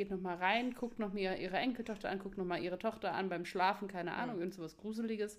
geht nochmal rein, guckt noch mal ihre Enkeltochter an, guckt nochmal ihre Tochter an beim Schlafen, keine Ahnung, irgend so was Gruseliges.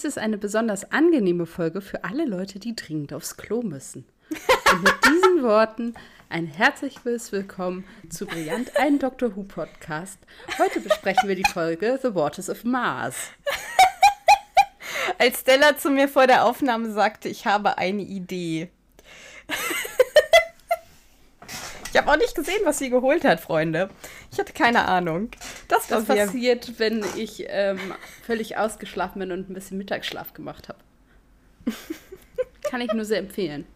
Dies ist eine besonders angenehme Folge für alle Leute, die dringend aufs Klo müssen. Und mit diesen Worten ein herzliches Willkommen zu Brillant, ein Dr. Who Podcast. Heute besprechen wir die Folge The Waters of Mars. Als Stella zu mir vor der Aufnahme sagte, ich habe eine Idee. Ich habe auch nicht gesehen, was sie geholt hat, Freunde. Ich hatte keine Ahnung. Das, das passiert, wenn ich ähm, völlig ausgeschlafen bin und ein bisschen Mittagsschlaf gemacht habe. Kann ich nur sehr empfehlen.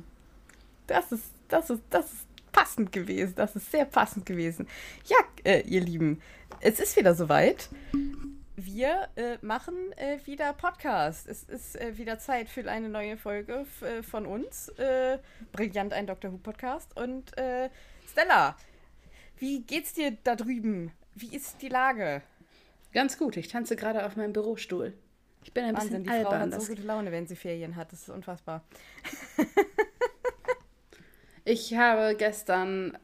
Das ist, das ist, das ist passend gewesen. Das ist sehr passend gewesen. Ja, äh, ihr Lieben, es ist wieder soweit. Wir äh, machen äh, wieder Podcast. Es ist äh, wieder Zeit für eine neue Folge äh, von uns. Äh, brillant ein Dr. Who Podcast. Und Stella, wie geht's dir da drüben? Wie ist die Lage? Ganz gut. Ich tanze gerade auf meinem Bürostuhl. Ich bin ein Wahnsinn, bisschen die albern. Frau hat so gute Laune, wenn sie Ferien hat. Das ist unfassbar. ich habe gestern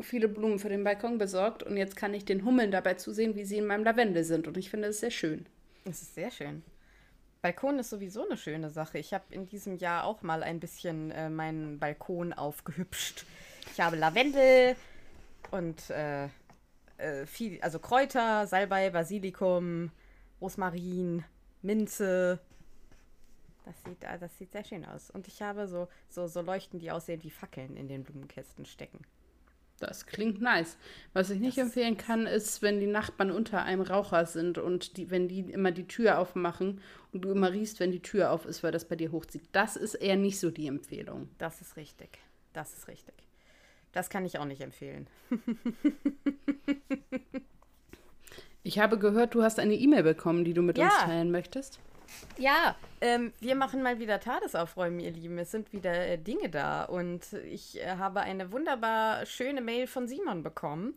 viele Blumen für den Balkon besorgt und jetzt kann ich den Hummeln dabei zusehen, wie sie in meinem Lavendel sind. Und ich finde es sehr schön. Es ist sehr schön. Balkon ist sowieso eine schöne Sache. Ich habe in diesem Jahr auch mal ein bisschen äh, meinen Balkon aufgehübscht. Ich habe Lavendel und äh, äh, viel, also Kräuter, Salbei, Basilikum, Rosmarin, Minze. Das sieht, äh, das sieht sehr schön aus. Und ich habe so, so, so Leuchten, die aussehen wie Fackeln in den Blumenkästen stecken. Das klingt nice. Was ich nicht das empfehlen kann, ist, wenn die Nachbarn unter einem Raucher sind und die, wenn die immer die Tür aufmachen und du immer riechst, wenn die Tür auf ist, weil das bei dir hochzieht. Das ist eher nicht so die Empfehlung. Das ist richtig. Das ist richtig. Das kann ich auch nicht empfehlen. ich habe gehört, du hast eine E-Mail bekommen, die du mit ja. uns teilen möchtest. Ja, ähm, wir machen mal wieder Tagesaufräumen, ihr Lieben. Es sind wieder äh, Dinge da. Und ich äh, habe eine wunderbar schöne Mail von Simon bekommen,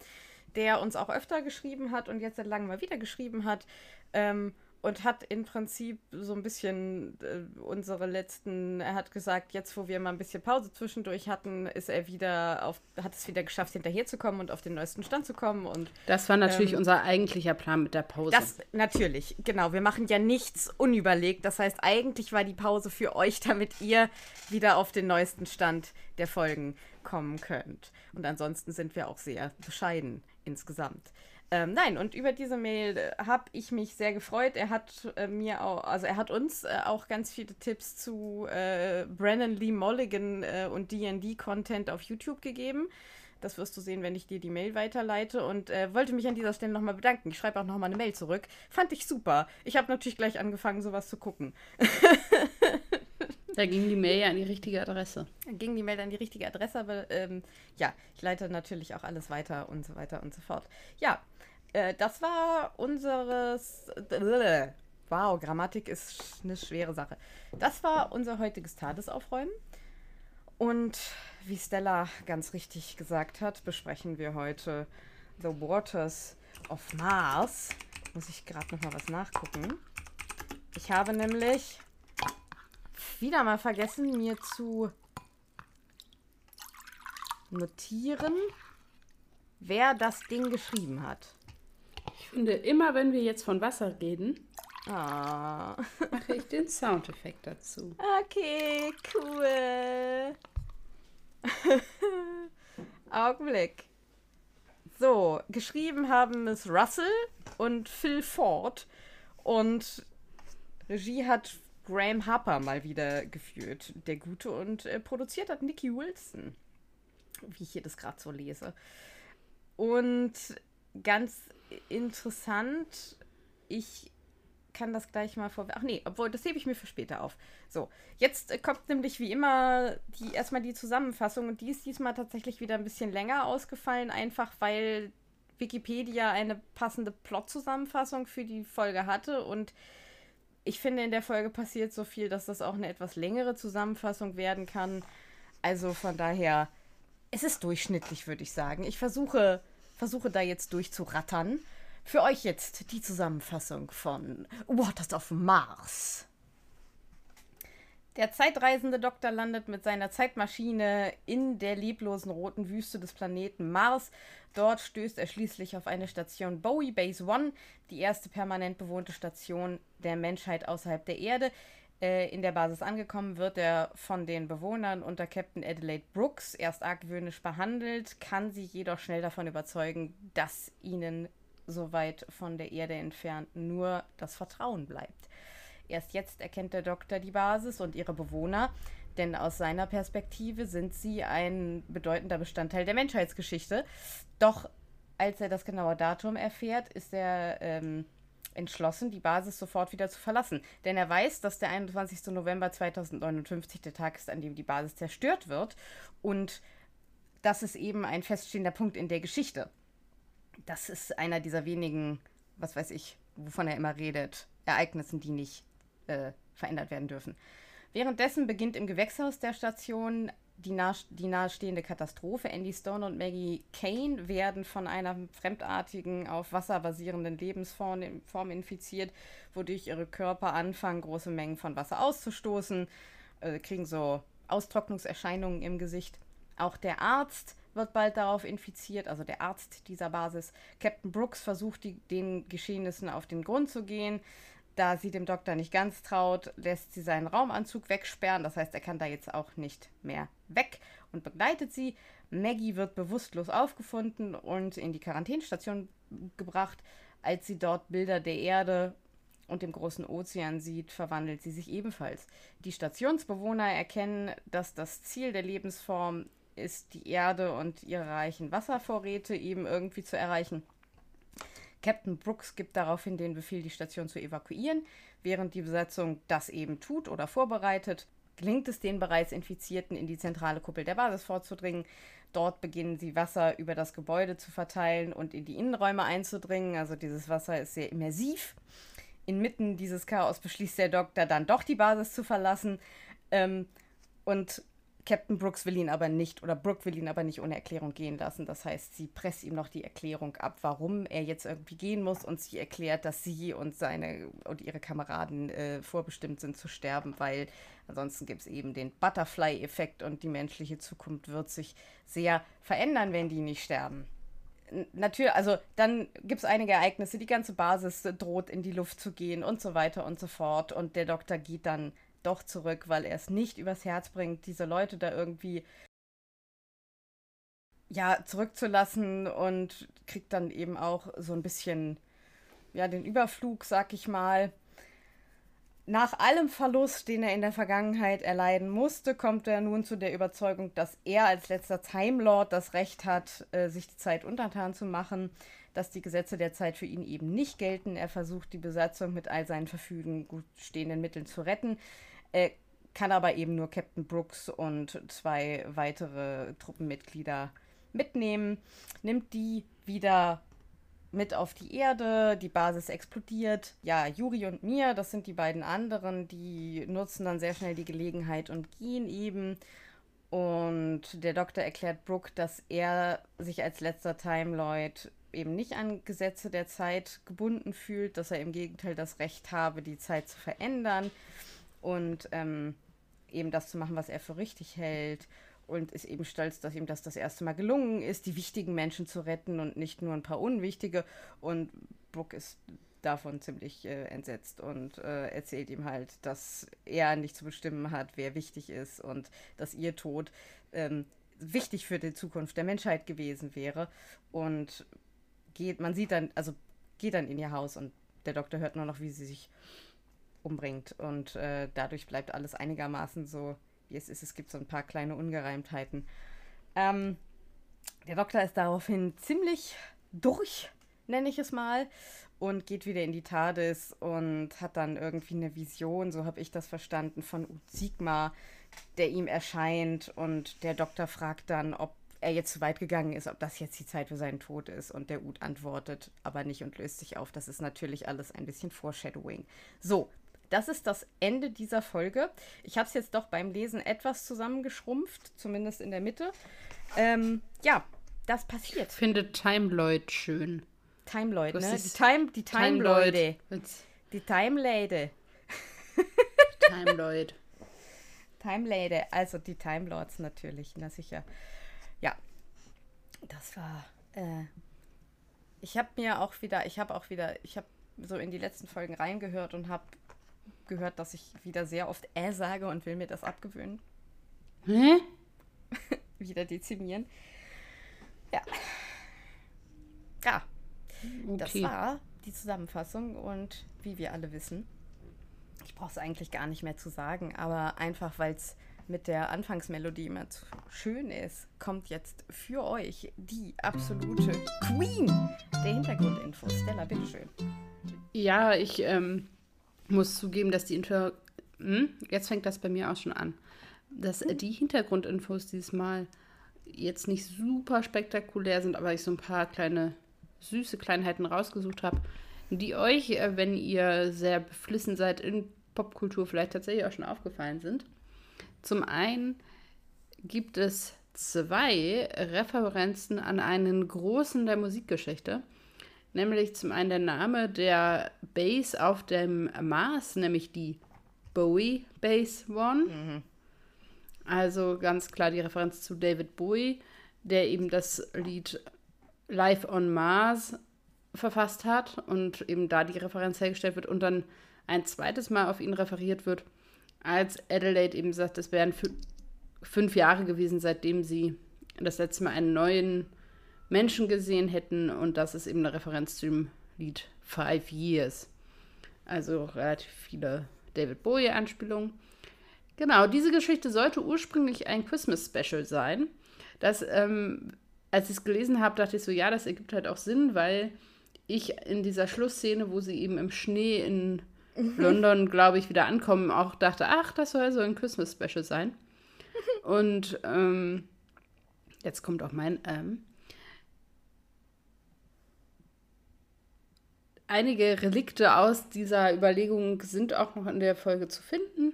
der uns auch öfter geschrieben hat und jetzt seit langem mal wieder geschrieben hat. Ähm, und hat im Prinzip so ein bisschen äh, unsere letzten, er hat gesagt, jetzt wo wir mal ein bisschen Pause zwischendurch hatten, ist er wieder auf, hat es wieder geschafft, hinterherzukommen und auf den neuesten Stand zu kommen. Und, das war natürlich ähm, unser eigentlicher Plan mit der Pause. Das natürlich, genau. Wir machen ja nichts unüberlegt. Das heißt, eigentlich war die Pause für euch, damit ihr wieder auf den neuesten Stand der Folgen kommen könnt. Und ansonsten sind wir auch sehr bescheiden insgesamt. Ähm, nein, und über diese Mail äh, habe ich mich sehr gefreut. Er hat äh, mir auch, also er hat uns äh, auch ganz viele Tipps zu äh, Brennan Lee Mulligan äh, und DD-Content auf YouTube gegeben. Das wirst du sehen, wenn ich dir die Mail weiterleite. Und äh, wollte mich an dieser Stelle nochmal bedanken. Ich schreibe auch nochmal eine Mail zurück. Fand ich super. Ich habe natürlich gleich angefangen, sowas zu gucken. Da ging die Mail ja an die richtige Adresse. Da ging die Mail an die richtige Adresse, aber ähm, ja, ich leite natürlich auch alles weiter und so weiter und so fort. Ja, äh, das war unseres. Wow, Grammatik ist eine schwere Sache. Das war unser heutiges Tagesaufräumen. Und wie Stella ganz richtig gesagt hat, besprechen wir heute The Waters of Mars. Muss ich gerade noch mal was nachgucken. Ich habe nämlich wieder mal vergessen, mir zu notieren, wer das Ding geschrieben hat. Ich finde, immer wenn wir jetzt von Wasser reden, ah. mache ich den Soundeffekt dazu. Okay, cool. Augenblick. So, geschrieben haben Miss Russell und Phil Ford. Und Regie hat Graham Harper mal wieder geführt, der Gute, und äh, produziert hat Nicky Wilson, wie ich hier das gerade so lese. Und ganz interessant, ich kann das gleich mal vor. Ach nee, obwohl, das hebe ich mir für später auf. So, jetzt äh, kommt nämlich wie immer die erstmal die Zusammenfassung und die ist diesmal tatsächlich wieder ein bisschen länger ausgefallen, einfach weil Wikipedia eine passende Plot-Zusammenfassung für die Folge hatte und ich finde, in der Folge passiert so viel, dass das auch eine etwas längere Zusammenfassung werden kann. Also von daher, es ist durchschnittlich, würde ich sagen. Ich versuche, versuche da jetzt durchzurattern. Für euch jetzt die Zusammenfassung von Waters of Mars. Der zeitreisende Doktor landet mit seiner Zeitmaschine in der leblosen roten Wüste des Planeten Mars. Dort stößt er schließlich auf eine Station Bowie Base One, die erste permanent bewohnte Station der Menschheit außerhalb der Erde. Äh, in der Basis angekommen wird er von den Bewohnern unter Captain Adelaide Brooks erst argwöhnisch behandelt, kann sie jedoch schnell davon überzeugen, dass ihnen so weit von der Erde entfernt nur das Vertrauen bleibt. Erst jetzt erkennt der Doktor die Basis und ihre Bewohner, denn aus seiner Perspektive sind sie ein bedeutender Bestandteil der Menschheitsgeschichte. Doch als er das genaue Datum erfährt, ist er ähm, entschlossen, die Basis sofort wieder zu verlassen. Denn er weiß, dass der 21. November 2059 der Tag ist, an dem die Basis zerstört wird. Und das ist eben ein feststehender Punkt in der Geschichte. Das ist einer dieser wenigen, was weiß ich, wovon er immer redet, Ereignissen, die nicht äh, verändert werden dürfen. Währenddessen beginnt im Gewächshaus der Station die, nah die nahestehende Katastrophe. Andy Stone und Maggie Kane werden von einer fremdartigen, auf Wasser basierenden Lebensform infiziert, wodurch ihre Körper anfangen, große Mengen von Wasser auszustoßen, äh, kriegen so Austrocknungserscheinungen im Gesicht. Auch der Arzt wird bald darauf infiziert, also der Arzt dieser Basis. Captain Brooks versucht, die, den Geschehnissen auf den Grund zu gehen. Da sie dem Doktor nicht ganz traut, lässt sie seinen Raumanzug wegsperren. Das heißt, er kann da jetzt auch nicht mehr weg und begleitet sie. Maggie wird bewusstlos aufgefunden und in die Quarantänestation gebracht. Als sie dort Bilder der Erde und dem großen Ozean sieht, verwandelt sie sich ebenfalls. Die Stationsbewohner erkennen, dass das Ziel der Lebensform ist, die Erde und ihre reichen Wasservorräte eben irgendwie zu erreichen. Captain Brooks gibt daraufhin den Befehl, die Station zu evakuieren. Während die Besatzung das eben tut oder vorbereitet, gelingt es den bereits Infizierten, in die zentrale Kuppel der Basis vorzudringen. Dort beginnen sie Wasser über das Gebäude zu verteilen und in die Innenräume einzudringen. Also dieses Wasser ist sehr immersiv. Inmitten dieses Chaos beschließt der Doktor dann doch die Basis zu verlassen. Ähm, und Captain Brooks will ihn aber nicht, oder Brooke will ihn aber nicht ohne Erklärung gehen lassen. Das heißt, sie presst ihm noch die Erklärung ab, warum er jetzt irgendwie gehen muss und sie erklärt, dass sie und seine und ihre Kameraden äh, vorbestimmt sind zu sterben, weil ansonsten gibt es eben den Butterfly-Effekt und die menschliche Zukunft wird sich sehr verändern, wenn die nicht sterben. Natürlich, also dann gibt es einige Ereignisse, die ganze Basis droht in die Luft zu gehen und so weiter und so fort. Und der Doktor geht dann doch zurück, weil er es nicht übers Herz bringt, diese Leute da irgendwie ja zurückzulassen und kriegt dann eben auch so ein bisschen ja den Überflug, sag ich mal. Nach allem Verlust, den er in der Vergangenheit erleiden musste, kommt er nun zu der Überzeugung, dass er als letzter Time Lord das Recht hat, äh, sich die Zeit untertan zu machen, dass die Gesetze der Zeit für ihn eben nicht gelten. Er versucht, die Besatzung mit all seinen verfügen gut stehenden Mitteln zu retten. Er kann aber eben nur Captain Brooks und zwei weitere Truppenmitglieder mitnehmen, nimmt die wieder mit auf die Erde, die Basis explodiert. Ja, Juri und Mia, das sind die beiden anderen, die nutzen dann sehr schnell die Gelegenheit und gehen eben. Und der Doktor erklärt Brooke, dass er sich als letzter Time Lloyd eben nicht an Gesetze der Zeit gebunden fühlt, dass er im Gegenteil das Recht habe, die Zeit zu verändern und ähm, eben das zu machen, was er für richtig hält und ist eben stolz, dass ihm das das erste Mal gelungen ist, die wichtigen Menschen zu retten und nicht nur ein paar unwichtige. Und Brooke ist davon ziemlich äh, entsetzt und äh, erzählt ihm halt, dass er nicht zu bestimmen hat, wer wichtig ist und dass ihr Tod ähm, wichtig für die Zukunft der Menschheit gewesen wäre. Und geht, man sieht dann, also geht dann in ihr Haus und der Doktor hört nur noch, wie sie sich umbringt. Und äh, dadurch bleibt alles einigermaßen so, wie es ist. Es gibt so ein paar kleine Ungereimtheiten. Ähm, der Doktor ist daraufhin ziemlich durch, nenne ich es mal. und geht wieder in die TARDIS und hat dann irgendwie eine Vision, so habe ich das verstanden, von Ut Sigma, der ihm erscheint und der Doktor fragt dann, ob er jetzt zu weit gegangen ist, ob das jetzt die Zeit für seinen Tod ist und der Ut antwortet aber nicht und löst sich auf. Das ist natürlich alles ein bisschen Foreshadowing. So, das ist das Ende dieser Folge. Ich habe es jetzt doch beim Lesen etwas zusammengeschrumpft, zumindest in der Mitte. Ähm, ja, das passiert. Ich finde Time Lloyd schön. Time Lloyd, Das ne? Die Time, die Time, Time Lloyd. Leute. Jetzt Die Time Lady. Time Lloyd. Time Lady, also die Time Lords natürlich, na sicher. Ja, das war. Äh, ich habe mir auch wieder, ich habe auch wieder, ich habe so in die letzten Folgen reingehört und habe gehört, dass ich wieder sehr oft äh sage und will mir das abgewöhnen, Hä? wieder dezimieren. Ja. Ja, das Okay. war die Zusammenfassung und wie wir alle wissen, ich brauche es eigentlich gar nicht mehr zu sagen, aber einfach weil es mit der Anfangsmelodie immer zu schön ist, kommt jetzt für euch die absolute Queen der Hintergrundinfos. Stella, bitteschön. Ja, ich ähm, muss zugeben, dass die Info. Hm? Jetzt fängt das bei mir auch schon an. Dass äh, die Hintergrundinfos dieses Mal jetzt nicht super spektakulär sind, aber ich so ein paar kleine süße Kleinheiten rausgesucht habe, die euch, äh, wenn ihr sehr beflissen seid in Popkultur, vielleicht tatsächlich auch schon aufgefallen sind. Zum einen gibt es zwei Referenzen an einen großen der Musikgeschichte. Nämlich zum einen der Name der Base auf dem Mars, nämlich die Bowie Base One. Also ganz klar die Referenz zu David Bowie, der eben das Lied Live on Mars verfasst hat und eben da die Referenz hergestellt wird und dann ein zweites Mal auf ihn referiert wird, als Adelaide eben sagt, es wären fü fünf Jahre gewesen, seitdem sie das letzte Mal einen neuen Menschen gesehen hätten und das ist eben eine Referenz zu dem Lied Five Years. Also relativ viele David Bowie-Anspielungen. Genau, diese Geschichte sollte ursprünglich ein Christmas-Special sein. Das, ähm, als ich es gelesen habe, dachte ich so, ja, das ergibt halt auch Sinn, weil ich in dieser Schlussszene, wo sie eben im Schnee in London, glaube ich, wieder ankommen, auch dachte, ach, das soll so ein Christmas-Special sein. Und ähm, jetzt kommt auch mein ähm, Einige Relikte aus dieser Überlegung sind auch noch in der Folge zu finden.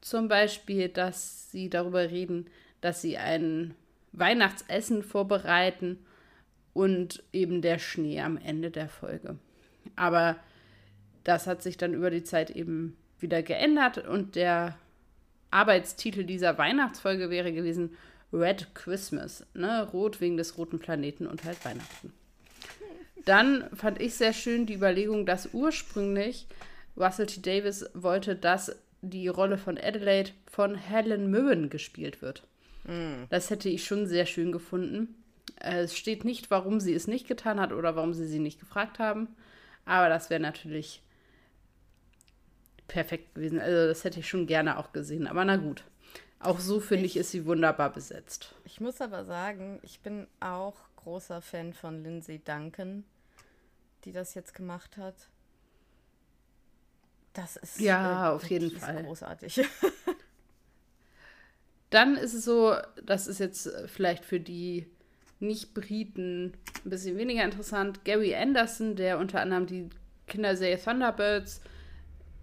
Zum Beispiel, dass sie darüber reden, dass sie ein Weihnachtsessen vorbereiten und eben der Schnee am Ende der Folge. Aber das hat sich dann über die Zeit eben wieder geändert und der Arbeitstitel dieser Weihnachtsfolge wäre gewesen Red Christmas, ne? Rot wegen des roten Planeten und halt Weihnachten. Dann fand ich sehr schön die Überlegung, dass ursprünglich Russell T. Davis wollte, dass die Rolle von Adelaide von Helen Mirren gespielt wird. Das hätte ich schon sehr schön gefunden. Äh, Es steht nicht, warum sie es nicht getan hat oder warum sie sie nicht gefragt haben. Aber das wäre natürlich perfekt gewesen. Also das hätte ich schon gerne auch gesehen. Aber na gut. Auch so finde ich, ist sie wunderbar besetzt. Ich muss aber sagen, ich bin auch großer Fan von Lindsay Duncan, die das jetzt gemacht hat. Das ist Ja, äh, auf jeden Fall. großartig. Dann ist es so, das ist jetzt äh, vielleicht für die Nicht-Briten ein bisschen weniger interessant. Gary Anderson, der unter anderem die Kinderserie Thunderbirds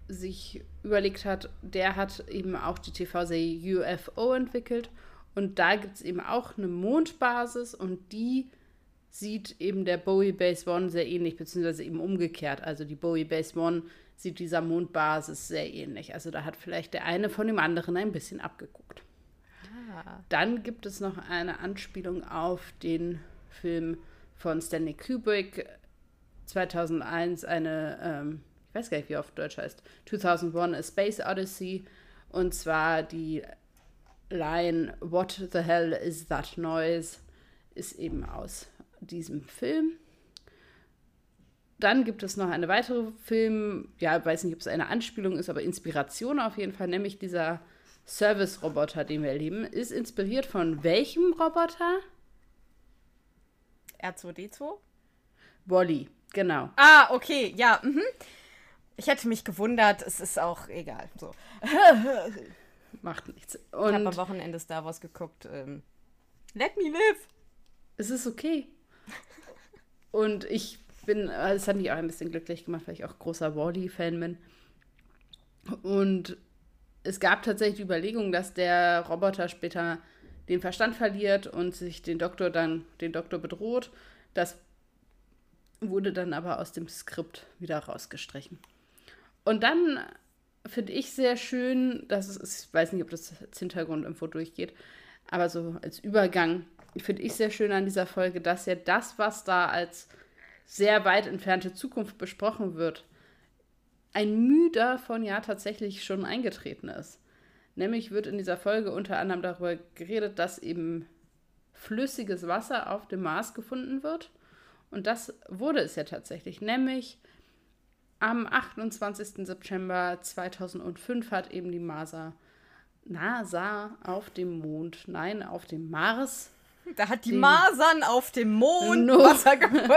sich überlegt hat, der hat eben auch die TV-Serie UFO entwickelt. Und da gibt es eben auch eine Mondbasis und die sieht eben der Bowie Base One sehr ähnlich, beziehungsweise eben umgekehrt. Also die Bowie Base One sieht dieser Mondbasis sehr ähnlich. Also da hat vielleicht der eine von dem anderen ein bisschen abgeguckt. Ah. Dann gibt es noch eine Anspielung auf den Film von Stanley Kubrick 2001, eine, ähm, ich weiß gar nicht, wie er auf Deutsch heißt, 2001 A Space Odyssey. Und zwar die Line What the hell is that noise ist eben aus diesem Film. Dann gibt es noch eine weitere Film, ja, weiß nicht, ob es eine Anspielung ist, aber Inspiration auf jeden Fall, nämlich dieser Service-Roboter, den wir erleben, ist inspiriert von welchem Roboter? R2D2? Wally. Genau. Ah, okay, ja. Mhm. Ich hätte mich gewundert, es ist auch egal. So. Macht nichts. ich habe Und am Wochenende Star Wars geguckt. Ähm, Let me live. es ist okay. Und ich bin, äh, es hat mich auch ein bisschen glücklich gemacht, weil ich auch großer Wally-Fan bin. Und es gab tatsächlich die Überlegung, dass der Roboter später den Verstand verliert und sich den Doktor dann, den Doktor bedroht. Das wurde dann aber aus dem Skript wieder rausgestrichen. Und dann finde ich sehr schön, dass es, ich weiß nicht, ob das als Hintergrundinfo durchgeht, aber so als Übergang finde ich sehr schön an dieser Folge, dass ja das, was da als sehr weit entfernte Zukunft besprochen wird, ein Mühe davon ja tatsächlich schon eingetreten ist. Nämlich wird in dieser Folge unter anderem darüber geredet, dass eben flüssiges Wasser auf dem Mars gefunden wird. Und das wurde es ja tatsächlich. Nämlich am 28. September 2005 hat eben die NASA, NASA auf dem Mond, nein, auf dem Mars, Da hat die Masern auf dem Mond No. Wasser gefunden.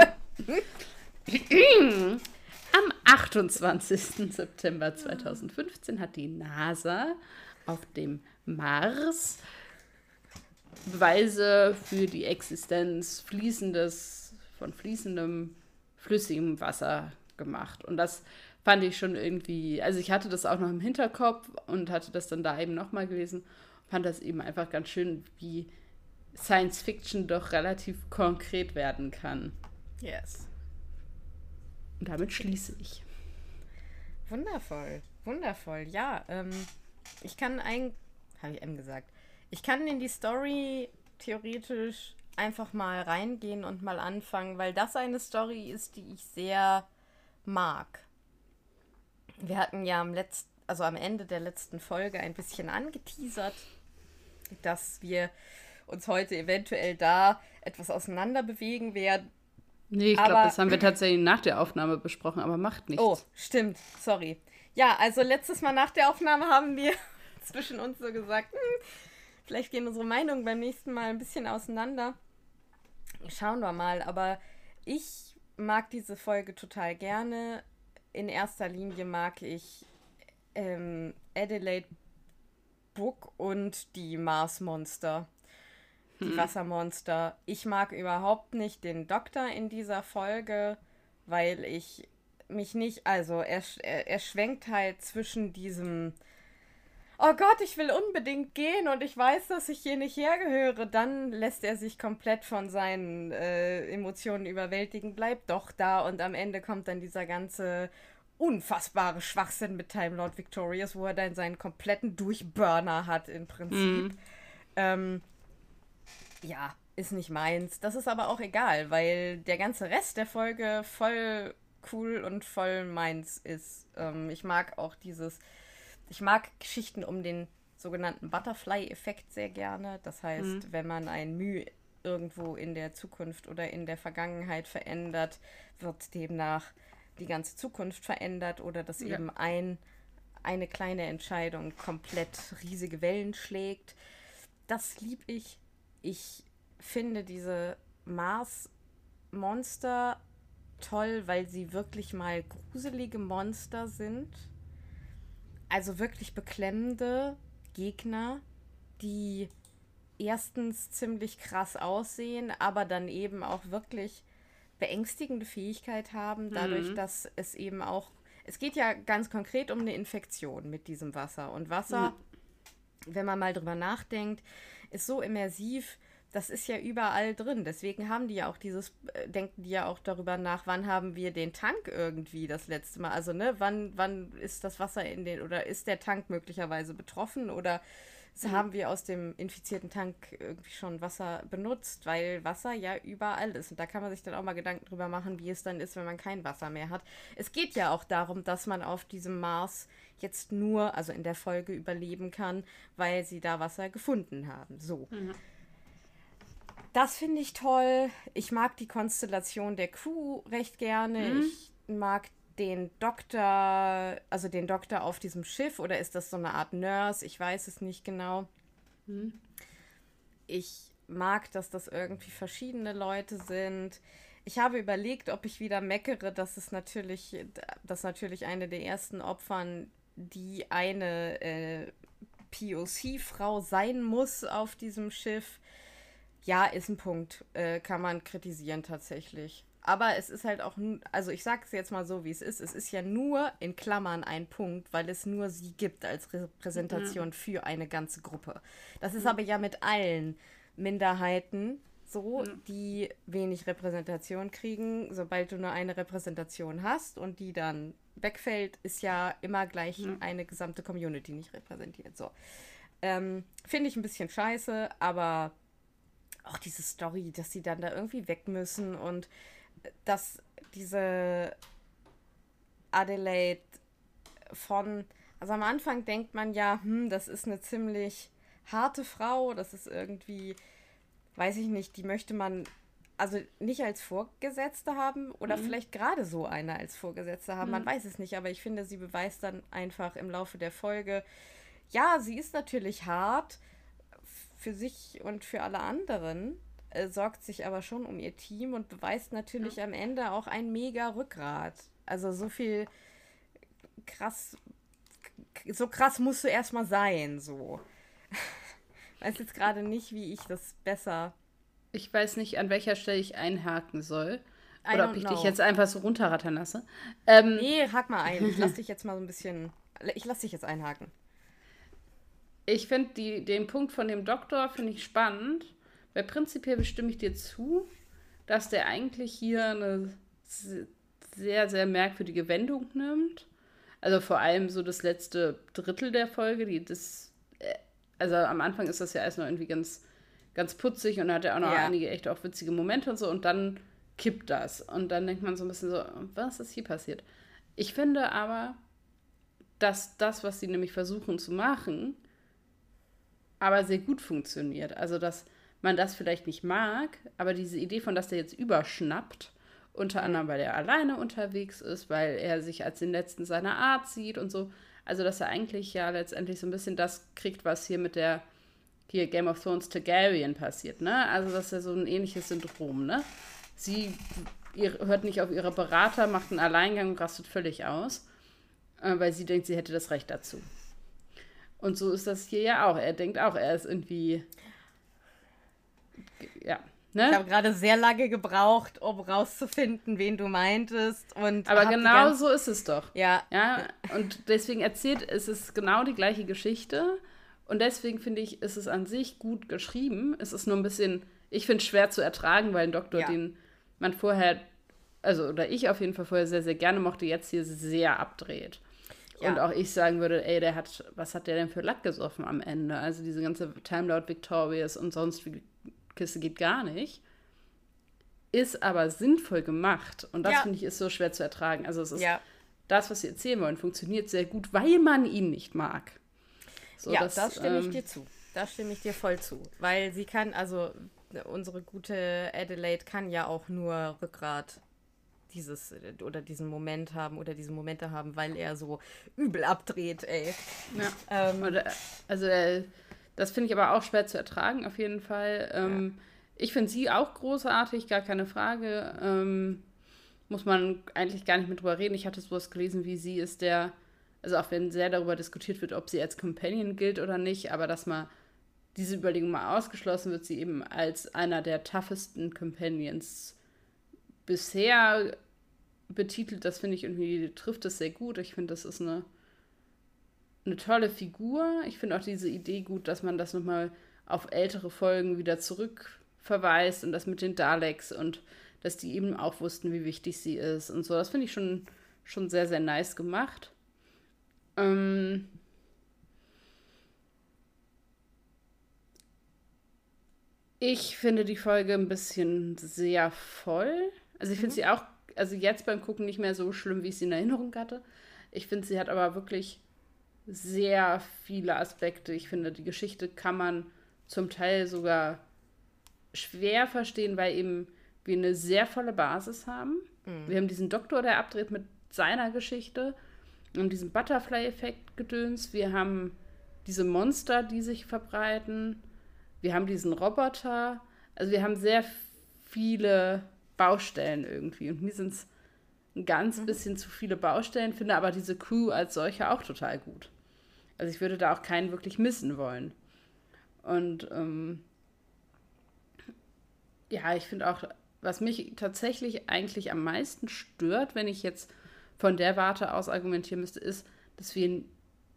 Am 28. September 2015 hat die NASA auf dem Mars Beweise für die Existenz fließendes, von fließendem, flüssigem Wasser gemacht. Und das fand ich schon irgendwie, also ich hatte das auch noch im Hinterkopf und hatte das dann da eben nochmal gelesen, fand das eben einfach ganz schön, wie Science Fiction doch relativ konkret werden kann. Yes. Und damit schließe ich. Wundervoll, wundervoll. Ja, ähm, ich kann ein, habe ich eben gesagt, ich kann in die Story theoretisch einfach mal reingehen und mal anfangen, weil das eine Story ist, die ich sehr mag. Wir hatten ja am letzten, also am Ende der letzten Folge ein bisschen angeteasert, dass wir uns heute eventuell da etwas auseinander bewegen werden. Nee, ich glaube, das haben wir tatsächlich nach der Aufnahme besprochen, aber macht nichts. Oh, stimmt. Sorry. Ja, also letztes Mal nach der Aufnahme haben wir zwischen uns so gesagt, hm, vielleicht gehen unsere Meinungen beim nächsten Mal ein bisschen auseinander. Schauen wir mal. Aber ich mag diese Folge total gerne. In erster Linie mag ich ähm, Adelaide Book und die Mars Monster. Die Wassermonster. Ich mag überhaupt nicht den Doktor in dieser Folge, weil ich mich nicht, also er, er, er schwenkt halt zwischen diesem, oh Gott, ich will unbedingt gehen und ich weiß, dass ich hier nicht hergehöre, dann lässt er sich komplett von seinen äh, Emotionen überwältigen, bleibt doch da und am Ende kommt dann dieser ganze unfassbare Schwachsinn mit Time Lord Victorious, wo er dann seinen kompletten Durchburner hat im Prinzip. Ähm, ja, ist nicht meins. Das ist aber auch egal, weil der ganze Rest der Folge voll cool und voll meins ist. Ähm, ich mag auch dieses, ich mag Geschichten um den sogenannten Butterfly-Effekt sehr gerne. Das heißt, wenn man ein Mühe irgendwo in der Zukunft oder in der Vergangenheit verändert, wird demnach die ganze Zukunft verändert oder dass Ja. eben ein, eine kleine Entscheidung komplett riesige Wellen schlägt. Das lieb ich. Ich finde diese Mars-Monster toll, weil sie wirklich mal gruselige Monster sind. Also wirklich beklemmende Gegner, die erstens ziemlich krass aussehen, aber dann eben auch wirklich beängstigende Fähigkeit haben, dadurch, dass es eben auch, es geht ja ganz konkret um eine Infektion mit diesem Wasser. Und Wasser, wenn man mal drüber nachdenkt, ist so immersiv, das ist ja überall drin. Deswegen haben die ja auch dieses, äh, denken die ja auch darüber nach, wann haben wir den Tank irgendwie das letzte Mal. Also, ne, wann, wann ist das Wasser in den, oder ist der Tank möglicherweise betroffen oder s- haben wir aus dem infizierten Tank irgendwie schon Wasser benutzt, weil Wasser ja überall ist. Und da kann man sich dann auch mal Gedanken drüber machen, wie es dann ist, wenn man kein Wasser mehr hat. Es geht ja auch darum, dass man auf diesem Mars jetzt nur, also in der Folge überleben kann, weil sie da Wasser gefunden haben. So. Das finde ich toll. Ich mag die Konstellation der Crew recht gerne. Ich mag den Doktor, also den Doktor auf diesem Schiff oder ist das so eine Art Nurse? Ich weiß es nicht genau. Ich mag, dass das irgendwie verschiedene Leute sind. Ich habe überlegt, ob ich wieder meckere, dass es natürlich, dass natürlich eine der ersten Opfern die eine äh, POC-Frau sein muss auf diesem Schiff. Ja, ist ein Punkt. Äh, kann man kritisieren tatsächlich. Aber es ist halt auch, also ich sage es jetzt mal so, wie es ist. Es ist ja nur in Klammern ein Punkt, weil es nur sie gibt als Repräsentation mhm. für eine ganze Gruppe. Das ist mhm. aber ja mit allen Minderheiten so, mhm. die wenig Repräsentation kriegen. Sobald du nur eine Repräsentation hast und die dann wegfällt, ist ja immer gleich mhm. eine gesamte Community nicht repräsentiert. So. Ähm, Finde ich ein bisschen scheiße, aber auch diese Story, dass sie dann da irgendwie weg müssen und dass diese Adelaide von, also am Anfang denkt man ja, hm, das ist eine ziemlich harte Frau, das ist irgendwie, weiß ich nicht, die möchte man also nicht als Vorgesetzte haben oder mhm. vielleicht gerade so eine als Vorgesetzte haben, mhm. man weiß es nicht, aber ich finde, sie beweist dann einfach im Laufe der Folge, ja, sie ist natürlich hart für sich und für alle anderen, äh, sorgt sich aber schon um ihr Team und beweist natürlich ja. am Ende auch ein mega Rückgrat. Also so viel krass, so krass musst du erstmal sein, so. Weiß jetzt gerade nicht, wie ich das besser. Ich weiß nicht, an welcher Stelle ich einhaken soll. Oder ob ich know. dich jetzt einfach so runterrattern lasse. Ähm, nee, hak mal ein. Ich lass dich jetzt mal so ein bisschen. Ich lass dich jetzt einhaken. Ich finde den Punkt von dem Doktor finde ich spannend, weil prinzipiell bestimme ich dir zu, dass der eigentlich hier eine sehr, sehr merkwürdige Wendung nimmt. Also vor allem so das letzte Drittel der Folge, die das, also am Anfang ist das ja erstmal irgendwie ganz, ganz putzig und hat ja auch noch ja. einige echt auch witzige Momente und so und dann kippt das. Und dann denkt man so ein bisschen so, was ist hier passiert? Ich finde aber, dass das, was sie nämlich versuchen zu machen, aber sehr gut funktioniert. Also, dass man das vielleicht nicht mag, aber diese Idee von, dass der jetzt überschnappt, unter anderem, weil er alleine unterwegs ist, weil er sich als den Letzten seiner Art sieht und so. Also, dass er eigentlich ja letztendlich so ein bisschen das kriegt, was hier mit der hier Game of Thrones Targaryen passiert, ne? Also, das ist ja so ein ähnliches Syndrom, ne? Sie ihr, hört nicht auf ihre Berater, macht einen Alleingang und rastet völlig aus, äh, weil sie denkt, sie hätte das Recht dazu. Und so ist das hier ja auch. Er denkt auch, er ist irgendwie ja. Ne? Ich habe gerade sehr lange gebraucht, um rauszufinden, wen du meintest. Und Aber genau so ist es doch. Ja. ja. Und deswegen erzählt es ist genau die gleiche Geschichte. Und deswegen finde ich, ist es an sich gut geschrieben. Es ist nur ein bisschen, ich finde es schwer zu ertragen, weil ein Doktor, ja. den man vorher, also oder ich auf jeden Fall vorher sehr, sehr gerne mochte, jetzt hier sehr abdreht. Ja. Und auch ich sagen würde, ey, der hat, was hat der denn für Lack gesoffen am Ende? Also diese ganze Time Lord Victorious und sonst wie Kiste geht gar nicht. Ist aber sinnvoll gemacht. Und das ja. finde ich ist so schwer zu ertragen. Also es ist ja. das, was sie erzählen wollen, funktioniert sehr gut, weil man ihn nicht mag. So, ja, das, das stimme ähm, ich dir zu. Da stimme ich dir voll zu. Weil sie kann, also unsere gute Adelaide kann ja auch nur Rückgrat dieses oder diesen Moment haben oder diese Momente haben, weil er so übel abdreht, ey. Ja. Ähm, also äh, das finde ich aber auch schwer zu ertragen, auf jeden Fall. Ähm, ja. Ich finde sie auch großartig, gar keine Frage. Ähm, muss man eigentlich gar nicht mehr drüber reden. Ich hatte sowas gelesen, wie sie ist der, also auch wenn sehr darüber diskutiert wird, ob sie als Companion gilt oder nicht, aber dass mal diese Überlegung mal ausgeschlossen wird, sie eben als einer der toughesten Companions bisher betitelt. Das finde ich irgendwie, trifft das sehr gut. Ich finde, das ist eine eine tolle Figur. Ich finde auch diese Idee gut, dass man das nochmal auf ältere Folgen wieder zurückverweist und das mit den Daleks und dass die eben auch wussten, wie wichtig sie ist und so. Das finde ich schon, schon sehr, sehr nice gemacht. Ähm ich finde die Folge ein bisschen sehr voll. Also ich finde mhm. sie auch, also jetzt beim Gucken nicht mehr so schlimm, wie ich sie in Erinnerung hatte. Ich finde, sie hat aber wirklich sehr viele Aspekte. Ich finde, die Geschichte kann man zum Teil sogar schwer verstehen, weil eben wir eine sehr volle Basis haben. Mhm. Wir haben diesen Doktor, der abdreht mit seiner Geschichte und diesen Butterfly-Effekt gedöns. Wir haben diese Monster, die sich verbreiten. Wir haben diesen Roboter. Also wir haben sehr viele Baustellen irgendwie. Und mir sind es ein ganz mhm. bisschen zu viele Baustellen, finde aber diese Crew als solche auch total gut. Also ich würde da auch keinen wirklich missen wollen. Und ähm, ja, ich finde auch, was mich tatsächlich eigentlich am meisten stört, wenn ich jetzt von der Warte aus argumentieren müsste, ist, dass wir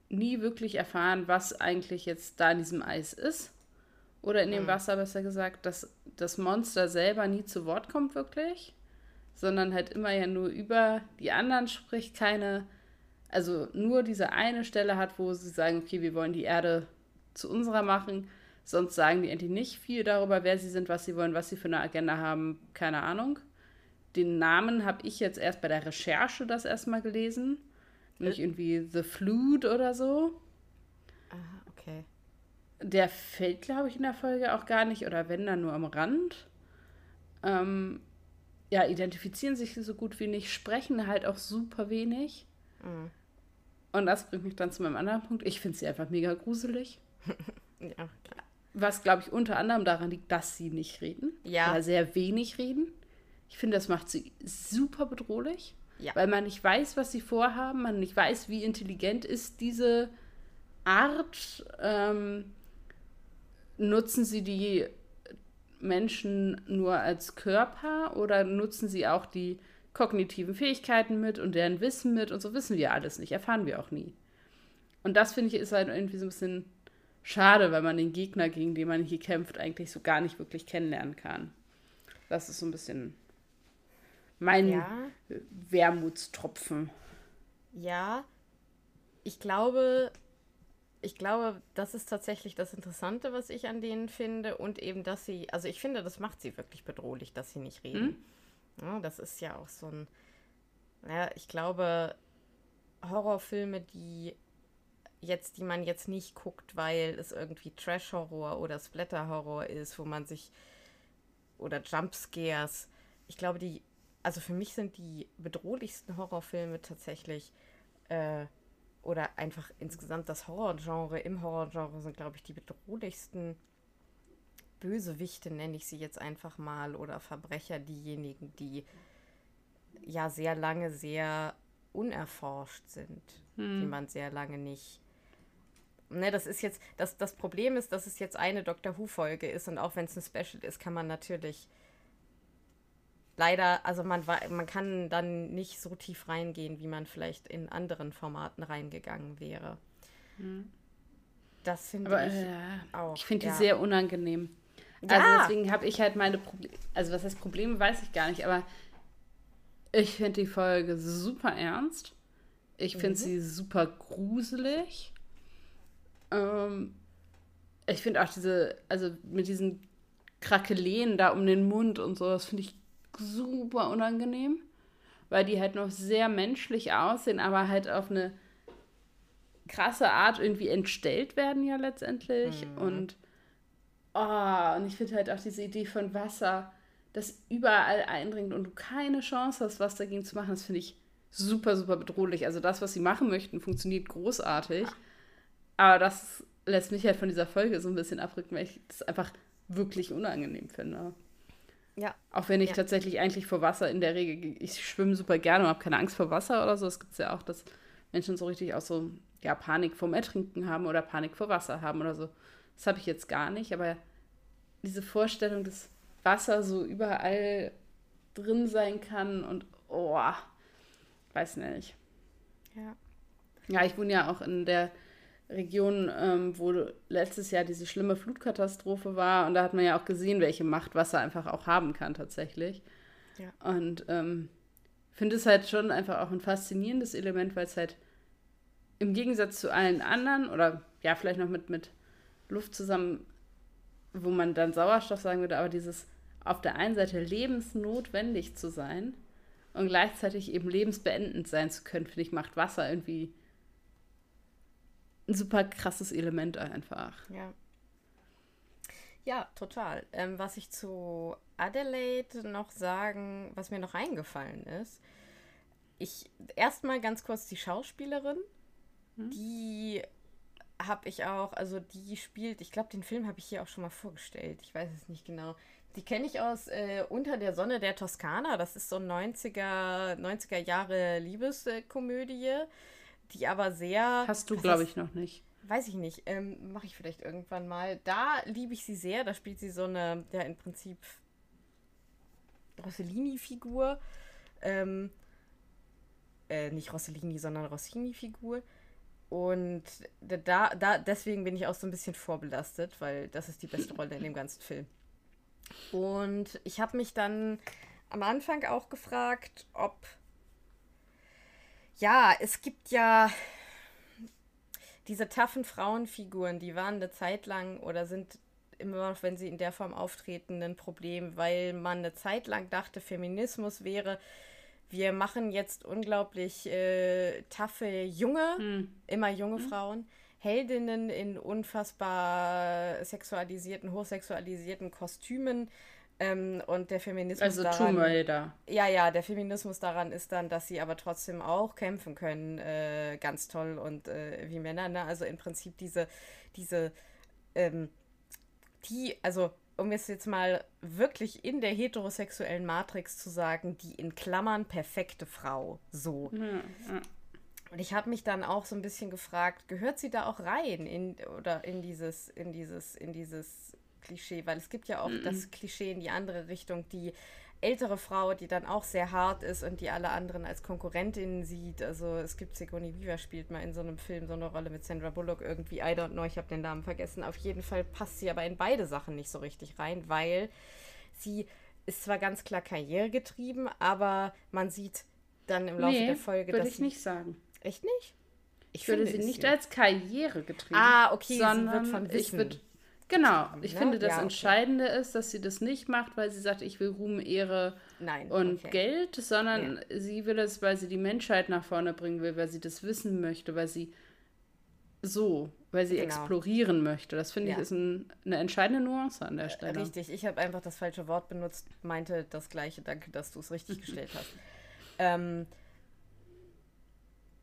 nie wirklich erfahren, was eigentlich jetzt da in diesem Eis ist. Oder in dem mhm. Wasser, besser gesagt, dass das Monster selber nie zu Wort kommt, wirklich. Sondern halt immer ja nur über die anderen spricht, keine, also nur diese eine Stelle hat, wo sie sagen, okay, wir wollen die Erde zu unserer machen. Sonst sagen die endlich nicht viel darüber, wer sie sind, was sie wollen, was sie für eine Agenda haben, keine Ahnung. Den Namen habe ich jetzt erst bei der Recherche das erstmal gelesen. Nicht irgendwie The Flood oder so. Aha, okay. Der fällt, glaube ich, in der Folge auch gar nicht oder wenn dann nur am Rand. Ähm, ja, identifizieren sich so gut wie nicht, sprechen halt auch super wenig. Mhm. Und das bringt mich dann zu meinem anderen Punkt. Ich finde sie einfach mega gruselig. ja, klar. Was, glaube ich, unter anderem daran liegt, dass sie nicht reden. Ja. Oder sehr wenig reden. Ich finde, das macht sie super bedrohlich. Ja. Weil man nicht weiß, was sie vorhaben, man nicht weiß, wie intelligent ist diese Art. Ähm, nutzen sie die Menschen nur als Körper oder nutzen sie auch die kognitiven Fähigkeiten mit und deren Wissen mit und so wissen wir alles nicht, erfahren wir auch nie. Und das finde ich ist halt irgendwie so ein bisschen schade, weil man den Gegner, gegen den man hier kämpft, eigentlich so gar nicht wirklich kennenlernen kann. Das ist so ein bisschen mein ja. Wermutstropfen. Ja, ich glaube, ich glaube, das ist tatsächlich das Interessante, was ich an denen finde. Und eben, dass sie, also ich finde, das macht sie wirklich bedrohlich, dass sie nicht reden. Hm? Ja, das ist ja auch so ein, naja, ich glaube, Horrorfilme, die jetzt, die man jetzt nicht guckt, weil es irgendwie Trash-Horror oder Splatter-Horror ist, wo man sich, oder Jumpscares, ich glaube, die also für mich sind die bedrohlichsten Horrorfilme tatsächlich, äh, oder einfach insgesamt das Horrorgenre, im Horrorgenre sind, glaube ich, die bedrohlichsten Bösewichte, nenne ich sie jetzt einfach mal, oder Verbrecher, diejenigen, die ja sehr lange sehr unerforscht sind, hm. die man sehr lange nicht. Ne, das ist jetzt, das, das Problem ist, dass es jetzt eine Doctor Who-Folge ist und auch wenn es ein Special ist, kann man natürlich leider, also man, man kann dann nicht so tief reingehen, wie man vielleicht in anderen Formaten reingegangen wäre. Mhm. Das finde ich äh, auch. Ich finde die ja. sehr unangenehm. Ja. Also deswegen habe ich halt meine Probleme, also was heißt Probleme, weiß ich gar nicht, aber ich finde die Folge super ernst. Ich finde mhm. sie super gruselig. Ähm, ich finde auch diese, also mit diesen Krakeleen da um den Mund und so, das finde ich super unangenehm, weil die halt noch sehr menschlich aussehen, aber halt auf eine krasse Art irgendwie entstellt werden ja letztendlich. Mhm. Und, oh, und ich finde halt auch diese Idee von Wasser, das überall eindringt und du keine Chance hast, was dagegen zu machen, das finde ich super, super bedrohlich. Also das, was sie machen möchten, funktioniert großartig. Aber das lässt mich halt von dieser Folge so ein bisschen abrücken, weil ich das einfach wirklich unangenehm finde. Ja. Auch wenn ich ja. tatsächlich eigentlich vor Wasser in der Regel, ich schwimme super gerne und habe keine Angst vor Wasser oder so. Es gibt ja auch, dass Menschen so richtig auch so, ja, Panik vorm Ertrinken haben oder Panik vor Wasser haben oder so. Das habe ich jetzt gar nicht, aber diese Vorstellung, dass Wasser so überall drin sein kann und, oh, weiß nicht. Ja. Ja, ich wohne ja auch in der Region, ähm, wo letztes Jahr diese schlimme Flutkatastrophe war. Und da hat man ja auch gesehen, welche Macht Wasser einfach auch haben kann tatsächlich. Ja. Und ähm, finde es halt schon einfach auch ein faszinierendes Element, weil es halt im Gegensatz zu allen anderen oder ja, vielleicht noch mit, mit Luft zusammen, wo man dann Sauerstoff sagen würde, aber dieses auf der einen Seite lebensnotwendig zu sein und gleichzeitig eben lebensbeendend sein zu können, finde ich, macht Wasser irgendwie ein super krasses Element einfach. Ja. Ja, total. Ähm, was ich zu Adelaide noch sagen, was mir noch eingefallen ist, ich erstmal ganz kurz die Schauspielerin, hm? die habe ich auch, also die spielt, ich glaube, den Film habe ich hier auch schon mal vorgestellt, ich weiß es nicht genau. Die kenne ich aus äh, Unter der Sonne der Toskana. Das ist so ein 90er, 90er Jahre Liebeskomödie, die aber sehr. Hast du, glaube ich, noch nicht. Weiß ich nicht. Ähm, Mache ich vielleicht irgendwann mal. Da liebe ich sie sehr. Da spielt sie so eine, ja, im Prinzip Rossellini-Figur. Ähm, äh, nicht Rossellini, sondern Rossini-Figur. Und da, da, deswegen bin ich auch so ein bisschen vorbelastet, weil das ist die beste Rolle in dem ganzen Film. Und ich habe mich dann am Anfang auch gefragt, ob. Ja, es gibt ja diese taffen Frauenfiguren, die waren eine Zeit lang oder sind immer noch, wenn sie in der Form auftreten, ein Problem, weil man eine Zeit lang dachte, Feminismus wäre, wir machen jetzt unglaublich äh, taffe junge, hm. immer junge hm. Frauen, Heldinnen in unfassbar sexualisierten, hochsexualisierten Kostümen. Ähm, und der Feminismus also daran, Tomb Raider. Ja, ja, der Feminismus daran ist dann, dass sie aber trotzdem auch kämpfen können, äh, ganz toll und äh, wie Männer, ne? Also im Prinzip diese, diese, ähm, die, also um es jetzt mal wirklich in der heterosexuellen Matrix zu sagen, die in Klammern perfekte Frau. So. Ja. Und ich habe mich dann auch so ein bisschen gefragt, gehört sie da auch rein in oder in dieses, in dieses, in dieses Klischee? Weil es gibt ja auch mhm. das Klischee in die andere Richtung, die ältere Frau, die dann auch sehr hart ist und die alle anderen als Konkurrentinnen sieht. Also es gibt Sigourney Weaver spielt mal in so einem Film so eine Rolle mit Sandra Bullock irgendwie. I don't know, ich habe den Namen vergessen. Auf jeden Fall passt sie aber in beide Sachen nicht so richtig rein, weil sie ist zwar ganz klar karrieregetrieben, aber man sieht dann im Laufe nee, der Folge, würde ich nicht sagen. Echt nicht? Ich würde sie nicht als Karriere getrieben. Ah, okay, sondern sie wird von Wissen. Ich würd, Genau, ich ja? finde, das ja, okay. Entscheidende ist, dass sie das nicht macht, weil sie sagt, ich will Ruhm, Ehre Nein, und okay. Geld, sondern ja. sie will es, weil sie die Menschheit nach vorne bringen will, weil sie das wissen möchte, weil sie so, weil sie genau. explorieren möchte. Das finde ich ist ein, eine entscheidende Nuance an der äh, Stelle. Richtig, ich habe einfach das falsche Wort benutzt, meinte das gleiche. Danke, dass du es richtig gestellt hast. Ähm,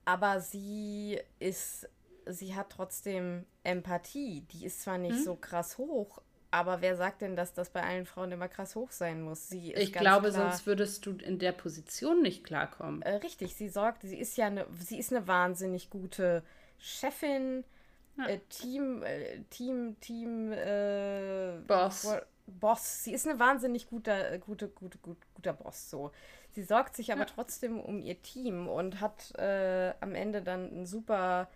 aber sie ist sie hat trotzdem Empathie. Die ist zwar nicht hm? so krass hoch, aber wer sagt denn, dass das bei allen Frauen immer krass hoch sein muss? Sie ich glaube, klar, sonst würdest du in der Position nicht klarkommen. Äh, richtig, sie sorgt, sie ist ja eine, sie ist eine wahnsinnig gute Chefin, ja. äh, Team, äh, Team, Team, äh, Boss. Boss. Sie ist eine wahnsinnig guter, äh, gute, gute, gut, guter Boss. So. Sie sorgt sich aber ja. trotzdem um ihr Team und hat äh, am Ende dann ein super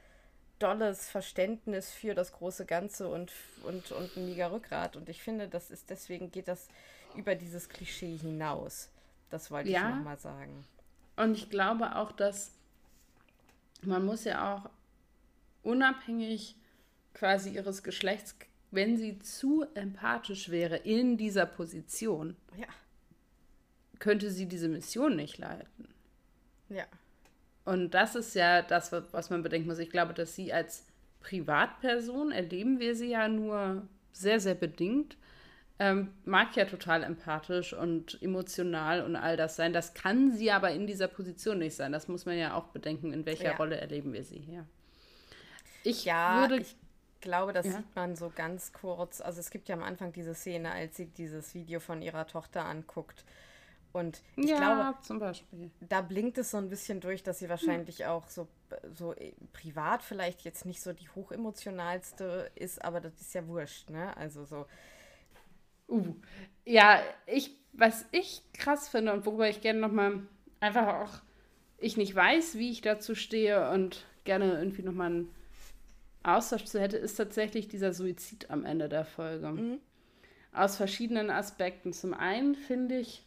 dolles Verständnis für das große Ganze und, und, und ein mega Rückgrat. Und ich finde, das ist deswegen geht das über dieses Klischee hinaus. Das wollte ja. ich nochmal sagen. Und ich glaube auch, dass man muss ja auch unabhängig quasi ihres Geschlechts, wenn sie zu empathisch wäre in dieser Position, ja. könnte sie diese Mission nicht leiten. Ja. Und das ist ja das, was man bedenken muss. Ich glaube, dass sie als Privatperson erleben wir sie ja nur sehr, sehr bedingt. Ähm, mag ja total empathisch und emotional und all das sein. Das kann sie aber in dieser Position nicht sein. Das muss man ja auch bedenken, in welcher ja. Rolle erleben wir sie hier. Ich ja, würde. Ich glaube, das ja. sieht man so ganz kurz. Also es gibt ja am Anfang diese Szene, als sie dieses Video von ihrer Tochter anguckt und ich ja, glaube, zum Beispiel. da blinkt es so ein bisschen durch, dass sie wahrscheinlich hm. auch so, so äh, privat vielleicht jetzt nicht so die hochemotionalste ist, aber das ist ja wurscht, ne? Also so. Uh, ja, ich, was ich krass finde und worüber ich gerne nochmal einfach auch ich nicht weiß, wie ich dazu stehe und gerne irgendwie nochmal einen Austausch zu hätte, ist tatsächlich dieser Suizid am Ende der Folge. Mhm. Aus verschiedenen Aspekten. Zum einen finde ich,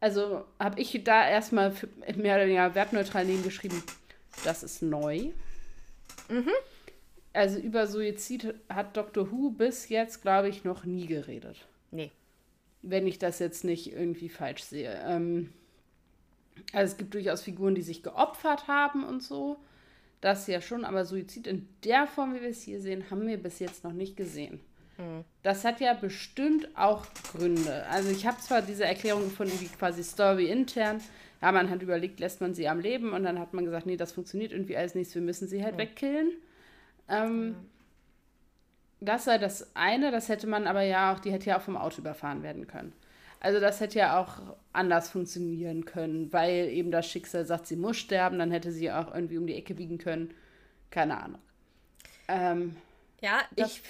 also habe ich da erstmal mehr oder weniger wertneutral geschrieben, das ist neu. Mhm. Also über Suizid hat Dr. Who bis jetzt, glaube ich, noch nie geredet. Nee. Wenn ich das jetzt nicht irgendwie falsch sehe. Ähm, also es gibt durchaus Figuren, die sich geopfert haben und so. Das ja schon, aber Suizid in der Form, wie wir es hier sehen, haben wir bis jetzt noch nicht gesehen. Das hat ja bestimmt auch Gründe. Also ich habe zwar diese Erklärung gefunden, wie quasi Story intern. Ja, man hat überlegt, lässt man sie am Leben und dann hat man gesagt, nee, das funktioniert irgendwie alles nicht, wir müssen sie halt mhm. wegkillen. Ähm, Das sei das eine, das hätte man aber ja auch, die hätte ja auch vom Auto überfahren werden können. Also das hätte ja auch anders funktionieren können, weil eben das Schicksal sagt, sie muss sterben, dann hätte sie auch irgendwie um die Ecke biegen können. Keine Ahnung. Ähm, ja, ich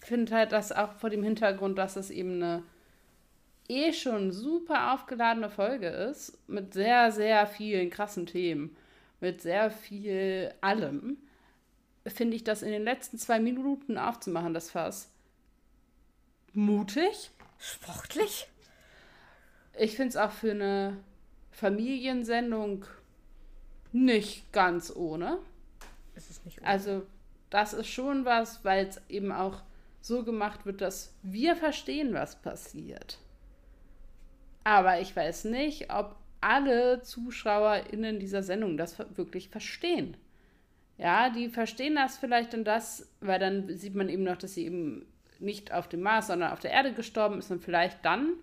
finde halt das auch vor dem Hintergrund, dass es eben eine eh schon super aufgeladene Folge ist, mit sehr, sehr vielen krassen Themen, mit sehr viel allem, finde ich das in den letzten zwei Minuten aufzumachen, das Fass. Mutig. Sportlich. Ich finde es auch für eine Familiensendung nicht ganz ohne. Ist es nicht ohne. Also, das ist schon was, weil es eben auch so gemacht wird, dass wir verstehen, was passiert. Aber ich weiß nicht, ob alle ZuschauerInnen dieser Sendung das wirklich verstehen. Ja, die verstehen das vielleicht und das, weil dann sieht man eben noch, dass sie eben nicht auf dem Mars, sondern auf der Erde gestorben ist und vielleicht dann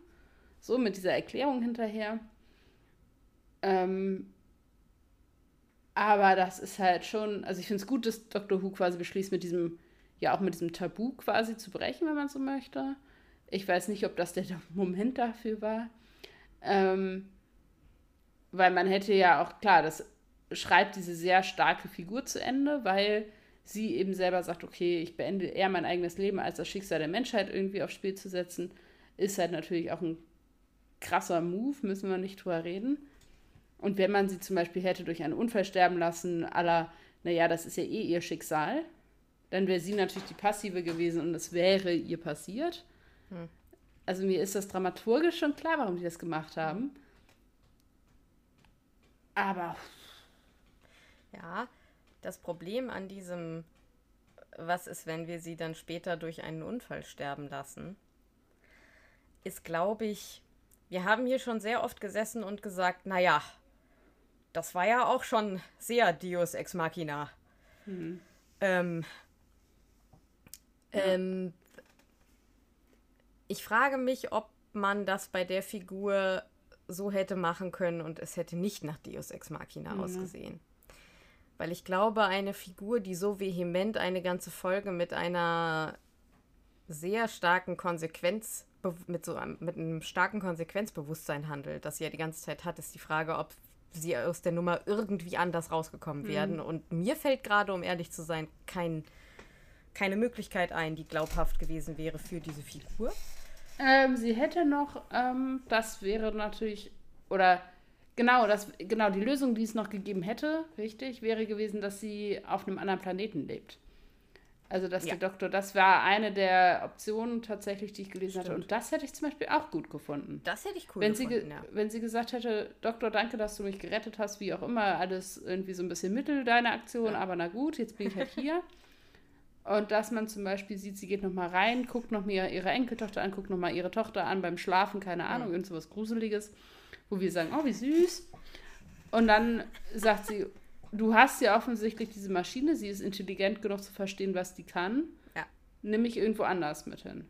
so mit dieser Erklärung hinterher. Ähm, aber das ist halt schon, also ich finde es gut, dass Dr. Who quasi beschließt, mit diesem, ja auch mit diesem Tabu quasi zu brechen, wenn man so möchte. Ich weiß nicht, ob das der Moment dafür war. Ähm, weil man hätte ja auch, klar, das schreibt diese sehr starke Figur zu Ende, weil sie eben selber sagt, okay, ich beende eher mein eigenes Leben, als das Schicksal der Menschheit irgendwie aufs Spiel zu setzen, ist halt natürlich auch ein krasser Move, müssen wir nicht drüber reden. Und wenn man sie zum Beispiel hätte durch einen Unfall sterben lassen, aller, naja, das ist ja eh ihr Schicksal, dann wäre sie natürlich die Passive gewesen und es wäre ihr passiert. Hm. Also mir ist das dramaturgisch schon klar, warum die das gemacht haben. Aber ja, das Problem an diesem, was ist, wenn wir sie dann später durch einen Unfall sterben lassen, ist, glaube ich, wir haben hier schon sehr oft gesessen und gesagt, naja, das war ja auch schon sehr Deus Ex Machina. Mhm. Ähm, ja. ähm, ich frage mich, ob man das bei der Figur so hätte machen können und es hätte nicht nach Deus Ex Machina mhm. ausgesehen. Weil ich glaube, eine Figur, die so vehement eine ganze Folge mit einer sehr starken Konsequenz, mit so einem, mit einem starken Konsequenzbewusstsein handelt, das sie ja die ganze Zeit hat, ist die Frage, ob sie aus der Nummer irgendwie anders rausgekommen mhm. werden. Und mir fällt gerade, um ehrlich zu sein, kein, keine Möglichkeit ein, die glaubhaft gewesen wäre für diese Figur. Ähm, sie hätte noch, ähm, das wäre natürlich, oder Genau, das, genau, die Lösung, die es noch gegeben hätte, richtig, wäre gewesen, dass sie auf einem anderen Planeten lebt. Also, dass ja. der Doktor, das war eine der Optionen tatsächlich, die ich gelesen Stimmt. hatte. Und das hätte ich zum Beispiel auch gut gefunden. Das hätte ich cool wenn gefunden, sie, ja. Wenn sie gesagt hätte, Doktor, danke, dass du mich gerettet hast, wie auch immer, alles irgendwie so ein bisschen mittel, deine Aktion, ja. aber na gut, jetzt bin ich halt hier. Und dass man zum Beispiel sieht, sie geht nochmal rein, guckt nochmal ihre Enkeltochter an, guckt nochmal ihre Tochter an beim Schlafen, keine Ahnung, mhm. irgend so was Gruseliges wo wir sagen, oh, wie süß. Und dann sagt sie, du hast ja offensichtlich diese Maschine, sie ist intelligent genug zu verstehen, was die kann. Ja. Nimm mich irgendwo anders mit hin.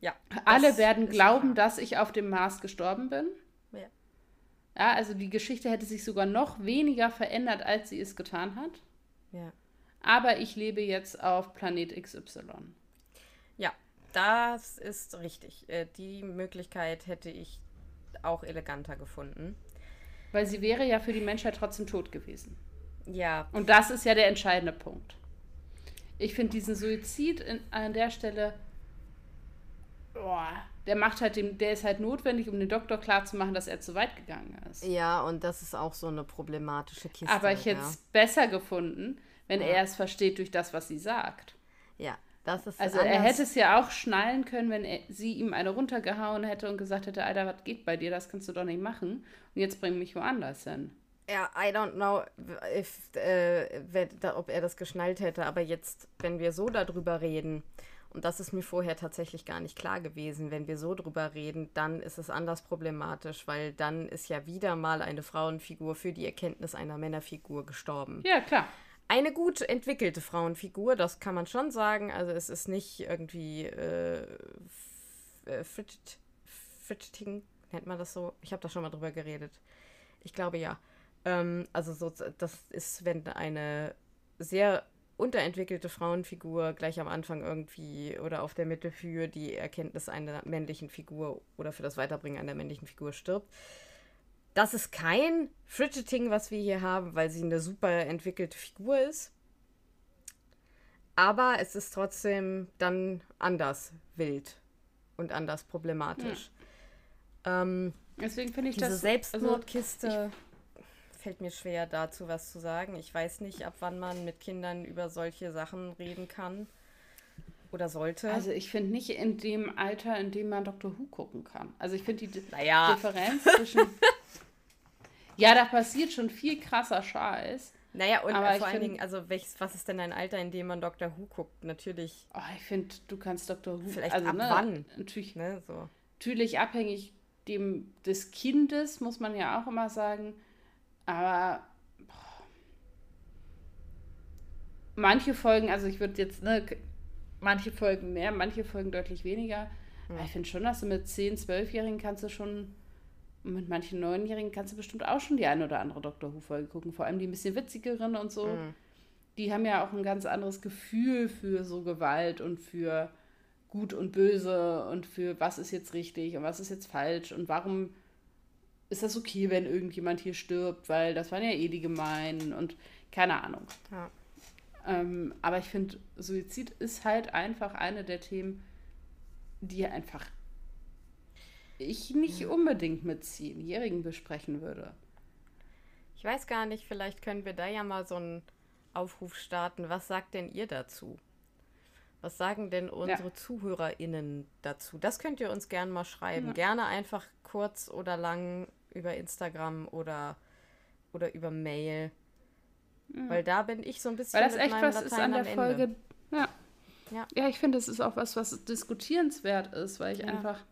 Ja. Alle werden glauben, klar. dass ich auf dem Mars gestorben bin. Ja. Ja, also die Geschichte hätte sich sogar noch weniger verändert, als sie es getan hat. Ja. Aber ich lebe jetzt auf Planet XY. Ja, das ist richtig. Äh, die Möglichkeit hätte ich auch eleganter gefunden. Weil sie wäre ja für die Menschheit trotzdem tot gewesen. Ja. Und das ist ja der entscheidende Punkt. Ich finde diesen Suizid in, an der Stelle, boah, der macht halt dem, der ist halt notwendig, um den Doktor klarzumachen, dass er zu weit gegangen ist. Ja, und das ist auch so eine problematische Kiste. Aber ich hätte es ja. besser gefunden, wenn ja. er es versteht durch das, was sie sagt. Ja, das ist also anders. er hätte es ja auch schnallen können, wenn er, sie ihm eine runtergehauen hätte und gesagt hätte, Alter, was geht bei dir? Das kannst du doch nicht machen. Und jetzt bring mich woanders hin. Ja, I don't know, if, äh, ob er das geschnallt hätte. Aber jetzt, wenn wir so darüber reden, und das ist mir vorher tatsächlich gar nicht klar gewesen, wenn wir so drüber reden, dann ist es anders problematisch, weil dann ist ja wieder mal eine Frauenfigur für die Erkenntnis einer Männerfigur gestorben. Ja, klar eine gut entwickelte Frauenfigur, das kann man schon sagen. Also es ist nicht irgendwie äh, äh Fidgeting, nennt man das so? Ich habe da schon mal drüber geredet. Ich glaube ja. Ähm, also so, das ist, wenn eine sehr unterentwickelte Frauenfigur gleich am Anfang irgendwie oder auf der Mitte für die Erkenntnis einer männlichen Figur oder für das Weiterbringen einer männlichen Figur stirbt. Das ist kein Fridgeting, was wir hier haben, weil sie eine super entwickelte Figur ist. Aber es ist trotzdem dann anders wild und anders problematisch. Ja. Ähm, Deswegen finde ich diese das. Selbstmordkiste also, fällt mir schwer dazu was zu sagen. Ich weiß nicht, ab wann man mit Kindern über solche Sachen reden kann oder sollte. Also ich finde nicht in dem Alter, in dem man Dr. Who gucken kann. Also ich finde die naja. Differenz zwischen ja, da passiert schon viel krasser Scheiß. Naja, und aber vor allen Dingen, also welches, was ist denn ein Alter, in dem man Doctor Who guckt? Natürlich. Oh, ich finde, du kannst Doctor Who. Vielleicht also, ab ne, wann? Natürlich, ne, so. natürlich abhängig dem, des Kindes, muss man ja auch immer sagen. Aber boah, manche Folgen, also ich würde jetzt, ne, manche Folgen mehr, manche Folgen deutlich weniger. Mhm. Aber ich finde schon, dass du mit 10-, 12-Jährigen kannst du schon mit manchen Neunjährigen kannst du bestimmt auch schon die eine oder andere Dr. Who-Folge gucken. Vor allem die ein bisschen witzigeren und so. Mhm. Die haben ja auch ein ganz anderes Gefühl für so Gewalt und für Gut und Böse und für was ist jetzt richtig und was ist jetzt falsch und warum ist das okay, wenn irgendjemand hier stirbt, weil das waren ja eh die Gemeinen und keine Ahnung. Ja. Ähm, aber ich finde, Suizid ist halt einfach eine der Themen, die einfach ich nicht unbedingt mit Zehnjährigen besprechen würde. Ich weiß gar nicht, vielleicht können wir da ja mal so einen Aufruf starten. Was sagt denn ihr dazu? Was sagen denn unsere ja. ZuhörerInnen dazu? Das könnt ihr uns gerne mal schreiben. Ja. Gerne einfach kurz oder lang über Instagram oder, oder über Mail. Ja. Weil da bin ich so ein bisschen. Weil das echt was Latein ist an der Folge. Ja. Ja. ja, ich finde, es ist auch was, was diskutierenswert ist, weil ich einfach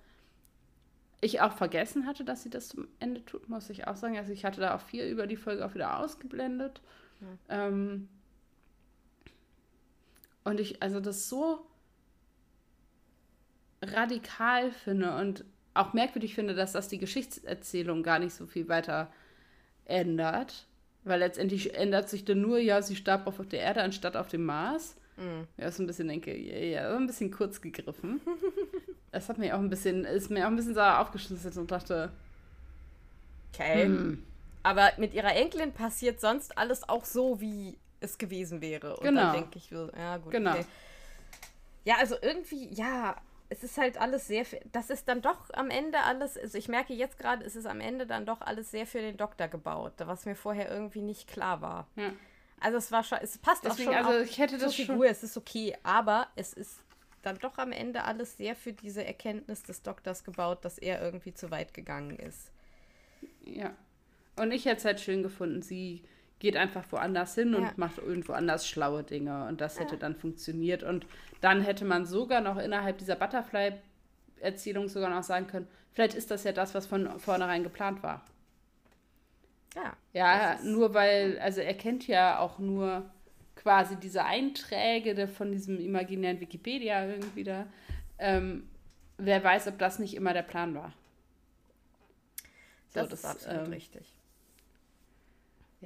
ich auch vergessen hatte, dass sie das zum Ende tut, muss ich auch sagen. Also ich hatte da auch viel über die Folge auch wieder ausgeblendet. Ja. Ähm, und ich, also das so radikal finde und auch merkwürdig finde, dass das die Geschichtserzählung gar nicht so viel weiter ändert. Weil letztendlich ändert sich dann nur, ja, sie starb auf der Erde anstatt auf dem Mars. Mhm. Ja, so ein bisschen denke, ja, ja, ein bisschen kurz gegriffen. das hat mir auch ein bisschen, ist mir auch ein bisschen sauer aufgeschlüsselt und dachte. Okay. Hm. Aber mit ihrer Enkelin passiert sonst alles auch so, wie es gewesen wäre. Und genau. dann denke ich, ja, gut. Genau. Okay. Ja, also irgendwie, ja, es ist halt alles sehr, das ist dann doch am Ende alles, also ich merke jetzt gerade, es ist am Ende dann doch alles sehr für den Doktor gebaut, was mir vorher irgendwie nicht klar war. Ja. Also es war schon, es passt Deswegen, auch schon also ich hätte das zur Figur, es ist okay, aber es ist dann doch am Ende alles sehr für diese Erkenntnis des Doktors gebaut, dass er irgendwie zu weit gegangen ist. Ja. Und ich hätte es halt schön gefunden, sie geht einfach woanders hin ja. und macht irgendwo anders schlaue Dinge und das hätte ja. dann funktioniert und dann hätte man sogar noch innerhalb dieser Butterfly-Erzählung sogar noch sagen können, vielleicht ist das ja das, was von vornherein geplant war. Ja. Ja, nur weil, also er kennt ja auch nur quasi diese Einträge von diesem imaginären Wikipedia irgendwie da. Ähm, wer weiß, ob das nicht immer der Plan war. So, das, das, ist absolut ähm, richtig.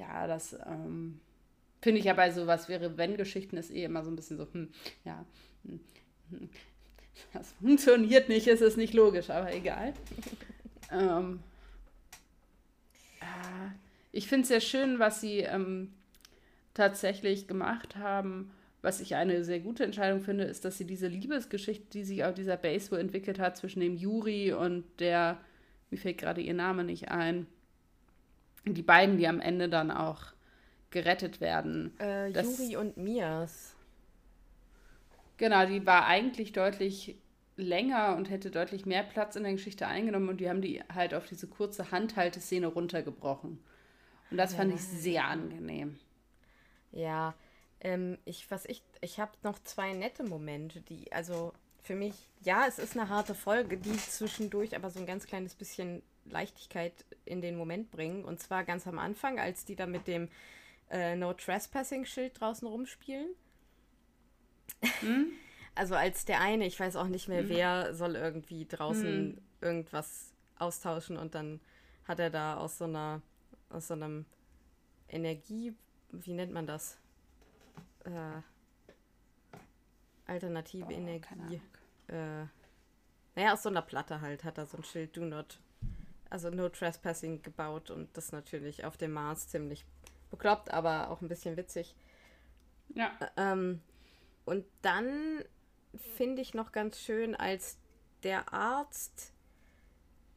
Ja, das ähm, finde ich ja bei sowas wäre, wenn Geschichten ist eh immer so ein bisschen so, hm, ja, hm, hm, das funktioniert nicht, es ist nicht logisch, aber egal. ähm, ich finde es sehr schön, was sie ähm, tatsächlich gemacht haben. Was ich eine sehr gute Entscheidung finde, ist, dass sie diese Liebesgeschichte, die sich auf dieser Base so entwickelt hat, zwischen dem Juri und der, mir fällt gerade ihr Name nicht ein, die beiden, die am Ende dann auch gerettet werden. Äh, Juri und Mias. Genau, die war eigentlich deutlich länger und hätte deutlich mehr Platz in der Geschichte eingenommen und die haben die halt auf diese kurze Handhalteszene runtergebrochen. Und das ja. fand ich sehr angenehm. Ja, ähm, ich, was ich, ich habe noch zwei nette Momente, die, also für mich, ja, es ist eine harte Folge, die zwischendurch aber so ein ganz kleines bisschen Leichtigkeit in den Moment bringen. Und zwar ganz am Anfang, als die da mit dem äh, No Trespassing-Schild draußen rumspielen. Hm? Also als der eine, ich weiß auch nicht mehr, hm. wer soll irgendwie draußen hm. irgendwas austauschen und dann hat er da aus so einer, aus so einem Energie, wie nennt man das? Äh, alternative Oh, Energie. Äh, naja, aus so einer Platte halt hat er so ein Schild Do Not, also No Trespassing gebaut und das natürlich auf dem Mars ziemlich bekloppt, aber auch ein bisschen witzig. Ja. Ähm, und dann finde ich noch ganz schön, als der Arzt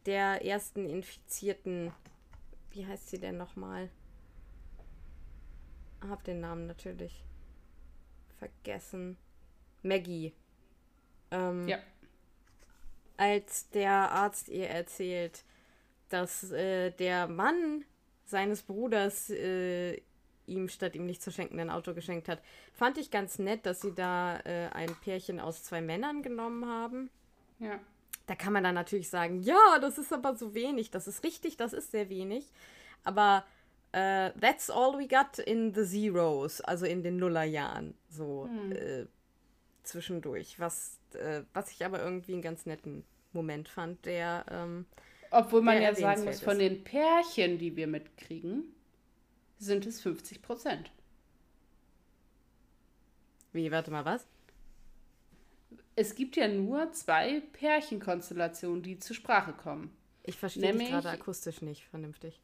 der ersten Infizierten, wie heißt sie denn nochmal? Hab den Namen natürlich vergessen. Maggie. Ähm, Ja. Als der Arzt ihr erzählt, dass äh, der Mann seines Bruders äh, ihm statt ihm nicht zu schenken ein Auto geschenkt hat, fand ich ganz nett, dass sie da äh, ein Pärchen aus zwei Männern genommen haben. Ja. Da kann man dann natürlich sagen, ja, das ist aber so wenig. Das ist richtig, das ist sehr wenig. Aber äh, that's all we got in the Zeros, also in den Nullerjahren, so äh, zwischendurch. Was, äh, was ich aber irgendwie einen ganz netten Moment fand, der ähm, Obwohl man ja sagen muss, von den Pärchen, die wir mitkriegen, sind es 50 Prozent. wie, warte mal, was? Es gibt ja nur zwei Pärchenkonstellationen, die zur Sprache kommen. Ich verstehe dich Nämlich- gerade akustisch nicht vernünftig.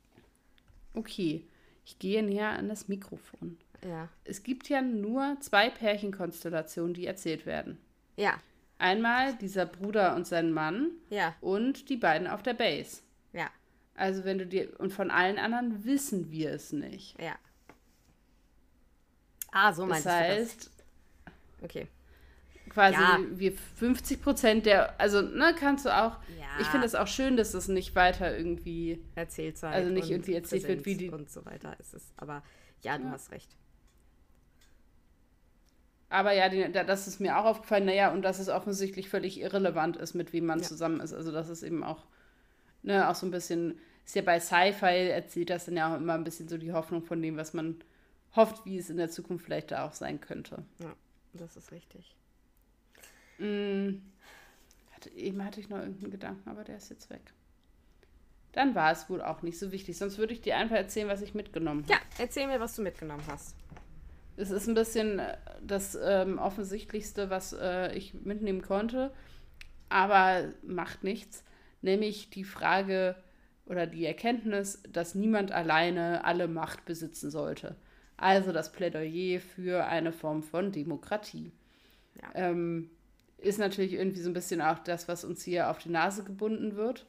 Okay, ich gehe näher an das Mikrofon. Ja. Es gibt ja nur zwei Pärchenkonstellationen, die erzählt werden. Ja, Einmal dieser Bruder und sein Mann ja, und die beiden auf der Base. ja, Also wenn du dir und von allen anderen wissen wir es nicht. ja. Ah, so Das meinst du heißt, das. Okay. quasi Ja. wir 50 Prozent der, also ne, kannst du auch. Ja. Ich finde es auch schön, dass das nicht weiter irgendwie. Erzählzeit. Also nicht irgendwie erzählt wird, wie die- Und so weiter ist es. Aber ja, du Ja. hast recht. Aber ja, die, da- das ist mir auch aufgefallen, naja, und dass es offensichtlich völlig irrelevant ist, mit wem man Ja. zusammen ist. Also das ist eben auch, ne, auch so ein bisschen, ist ja bei Sci-Fi erzählt das dann ja auch immer ein bisschen so die Hoffnung von dem, was man hofft, wie es in der Zukunft vielleicht da auch sein könnte. Ja, das ist richtig. Mm, hatte, eben hatte ich noch irgendeinen Gedanken, aber der ist jetzt weg. Dann war es wohl auch nicht so wichtig. Sonst würde ich dir einfach erzählen, was ich mitgenommen habe. Ja, erzähl mir, was du mitgenommen hast. Es ist ein bisschen äh, das ähm, Offensichtlichste, was äh, ich mitnehmen konnte, aber macht nichts. Nämlich die Frage oder die Erkenntnis, dass niemand alleine alle Macht besitzen sollte. Also das Plädoyer für eine Form von Demokratie. Ja. Ähm, ist natürlich irgendwie so ein bisschen auch das, was uns hier auf die Nase gebunden wird.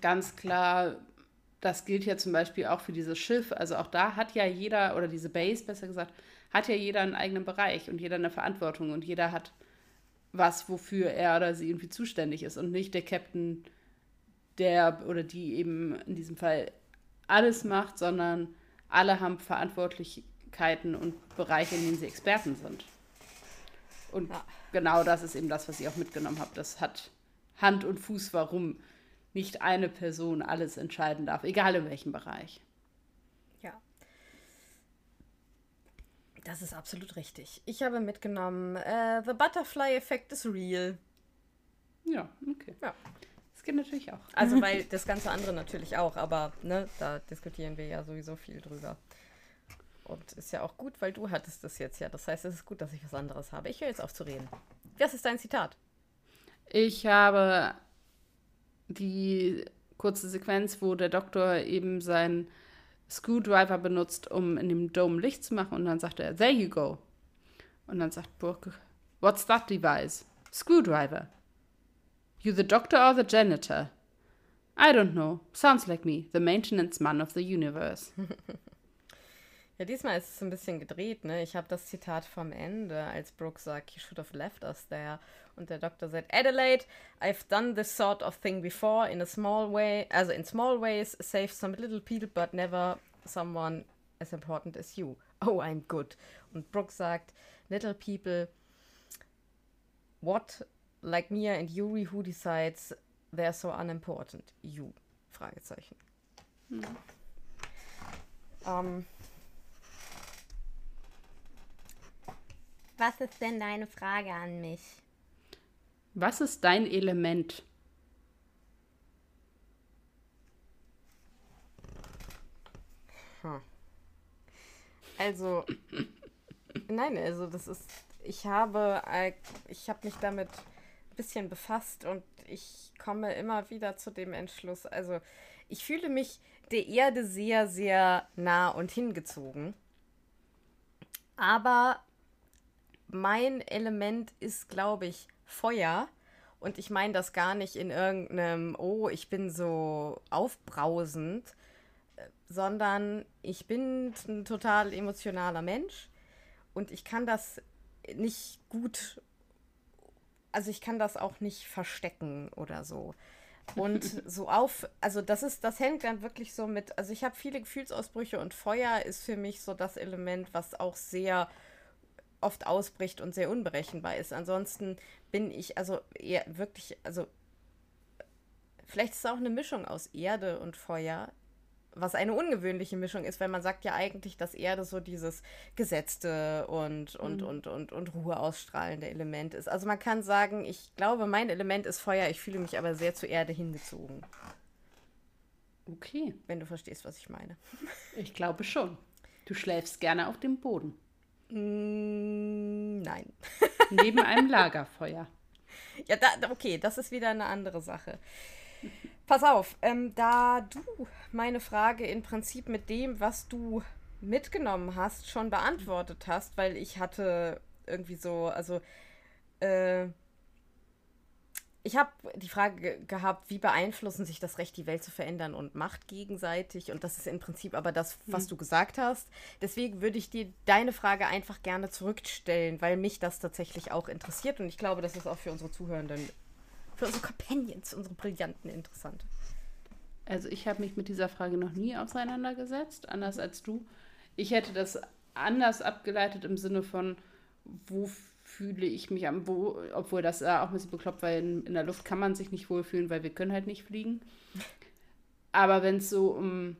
Ganz klar das gilt ja zum Beispiel auch für dieses Schiff. Also auch da hat ja jeder, oder diese Base besser gesagt, hat ja jeder einen eigenen Bereich und jeder eine Verantwortung und jeder hat was, wofür er oder sie irgendwie zuständig ist und nicht der Captain, der oder die eben in diesem Fall alles macht, sondern alle haben Verantwortlichkeiten und Bereiche, in denen sie Experten sind. Und Ja. genau das ist eben das, was ich auch mitgenommen habe. Das hat Hand und Fuß, warum nicht eine Person alles entscheiden darf, egal in welchem Bereich. Ja. Das ist absolut richtig. Ich habe mitgenommen, äh, The Butterfly Effect is real. Ja, okay. Ja. Das geht natürlich auch. Also, weil das ganze andere natürlich auch, aber ne, da diskutieren wir ja sowieso viel drüber. Und ist ja auch gut, weil du hattest das jetzt ja. Das heißt, es ist gut, dass ich was anderes habe. Ich höre jetzt auf zu reden. Was ist dein Zitat? Ich habe die kurze Sequenz, wo der Doktor eben seinen Screwdriver benutzt, um in dem Dome Licht zu machen. Und dann sagt er, there you go. Und dann sagt Brooke, what's that device? Screwdriver. You the doctor or the janitor? I don't know. Sounds like me, the maintenance man of the universe. Ja, diesmal ist es ein bisschen gedreht, ne? Ich habe das Zitat vom Ende, als Brooke sagt, you should have left us there. Und der Doktor sagt, Adelaide, I've done this sort of thing before in a small way, also in small ways, saved some little people, but never someone as important as you. Oh, I'm good. Und Brooke sagt, little people, what, like Mia and Yuri, who decides they're so unimportant? You. Fragezeichen. Ähm, Was ist denn deine Frage an mich? Was ist dein Element? Also, Nein, also das ist, ich habe, äh, ich habe mich damit ein bisschen befasst und ich komme immer wieder zu dem Entschluss. Also ich fühle mich der Erde sehr, sehr nah und hingezogen. Aber mein Element ist, glaube ich, Feuer. Und ich meine das gar nicht in irgendeinem, oh, ich bin so aufbrausend, sondern ich bin ein total emotionaler Mensch und ich kann das nicht gut, also ich kann das auch nicht verstecken oder so. Und so auf, also das ist, das hängt dann wirklich so mit, also ich habe viele Gefühlsausbrüche und Feuer ist für mich so das Element, was auch sehr oft ausbricht und sehr unberechenbar ist. Ansonsten bin ich also eher wirklich, also vielleicht ist es auch eine Mischung aus Erde und Feuer was eine ungewöhnliche Mischung ist, weil man sagt ja eigentlich, dass Erde so dieses gesetzte und, und, mhm. und, und, und Ruhe ausstrahlende Element ist. Also man kann sagen, ich glaube, mein Element ist Feuer, ich fühle mich aber sehr zur Erde hingezogen. Okay. Wenn du verstehst, was ich meine. Ich glaube schon. Du schläfst gerne auf dem Boden. Mm, nein. Neben einem Lagerfeuer. Ja, da, okay, das ist wieder eine andere Sache. Pass auf, ähm, da du meine Frage im Prinzip mit dem, was du mitgenommen hast, schon beantwortet hast, weil ich hatte irgendwie so, also äh, ich habe die Frage ge gehabt, wie beeinflussen sich das Recht, die Welt zu verändern und Macht gegenseitig? Und das ist im Prinzip aber das, was hm. du gesagt hast. Deswegen würde ich dir deine Frage einfach gerne zurückstellen, weil mich das tatsächlich auch interessiert und ich glaube, das ist auch für unsere Zuhörenden für unsere Companions, unsere Brillanten interessant. Also ich habe mich mit dieser Frage noch nie auseinandergesetzt, anders als du. Ich hätte das anders abgeleitet im Sinne von, wo fühle ich mich am, wo, obwohl das äh, auch ein bisschen bekloppt, weil in, in der Luft kann man sich nicht wohlfühlen, weil wir können halt nicht fliegen. Aber wenn es so um,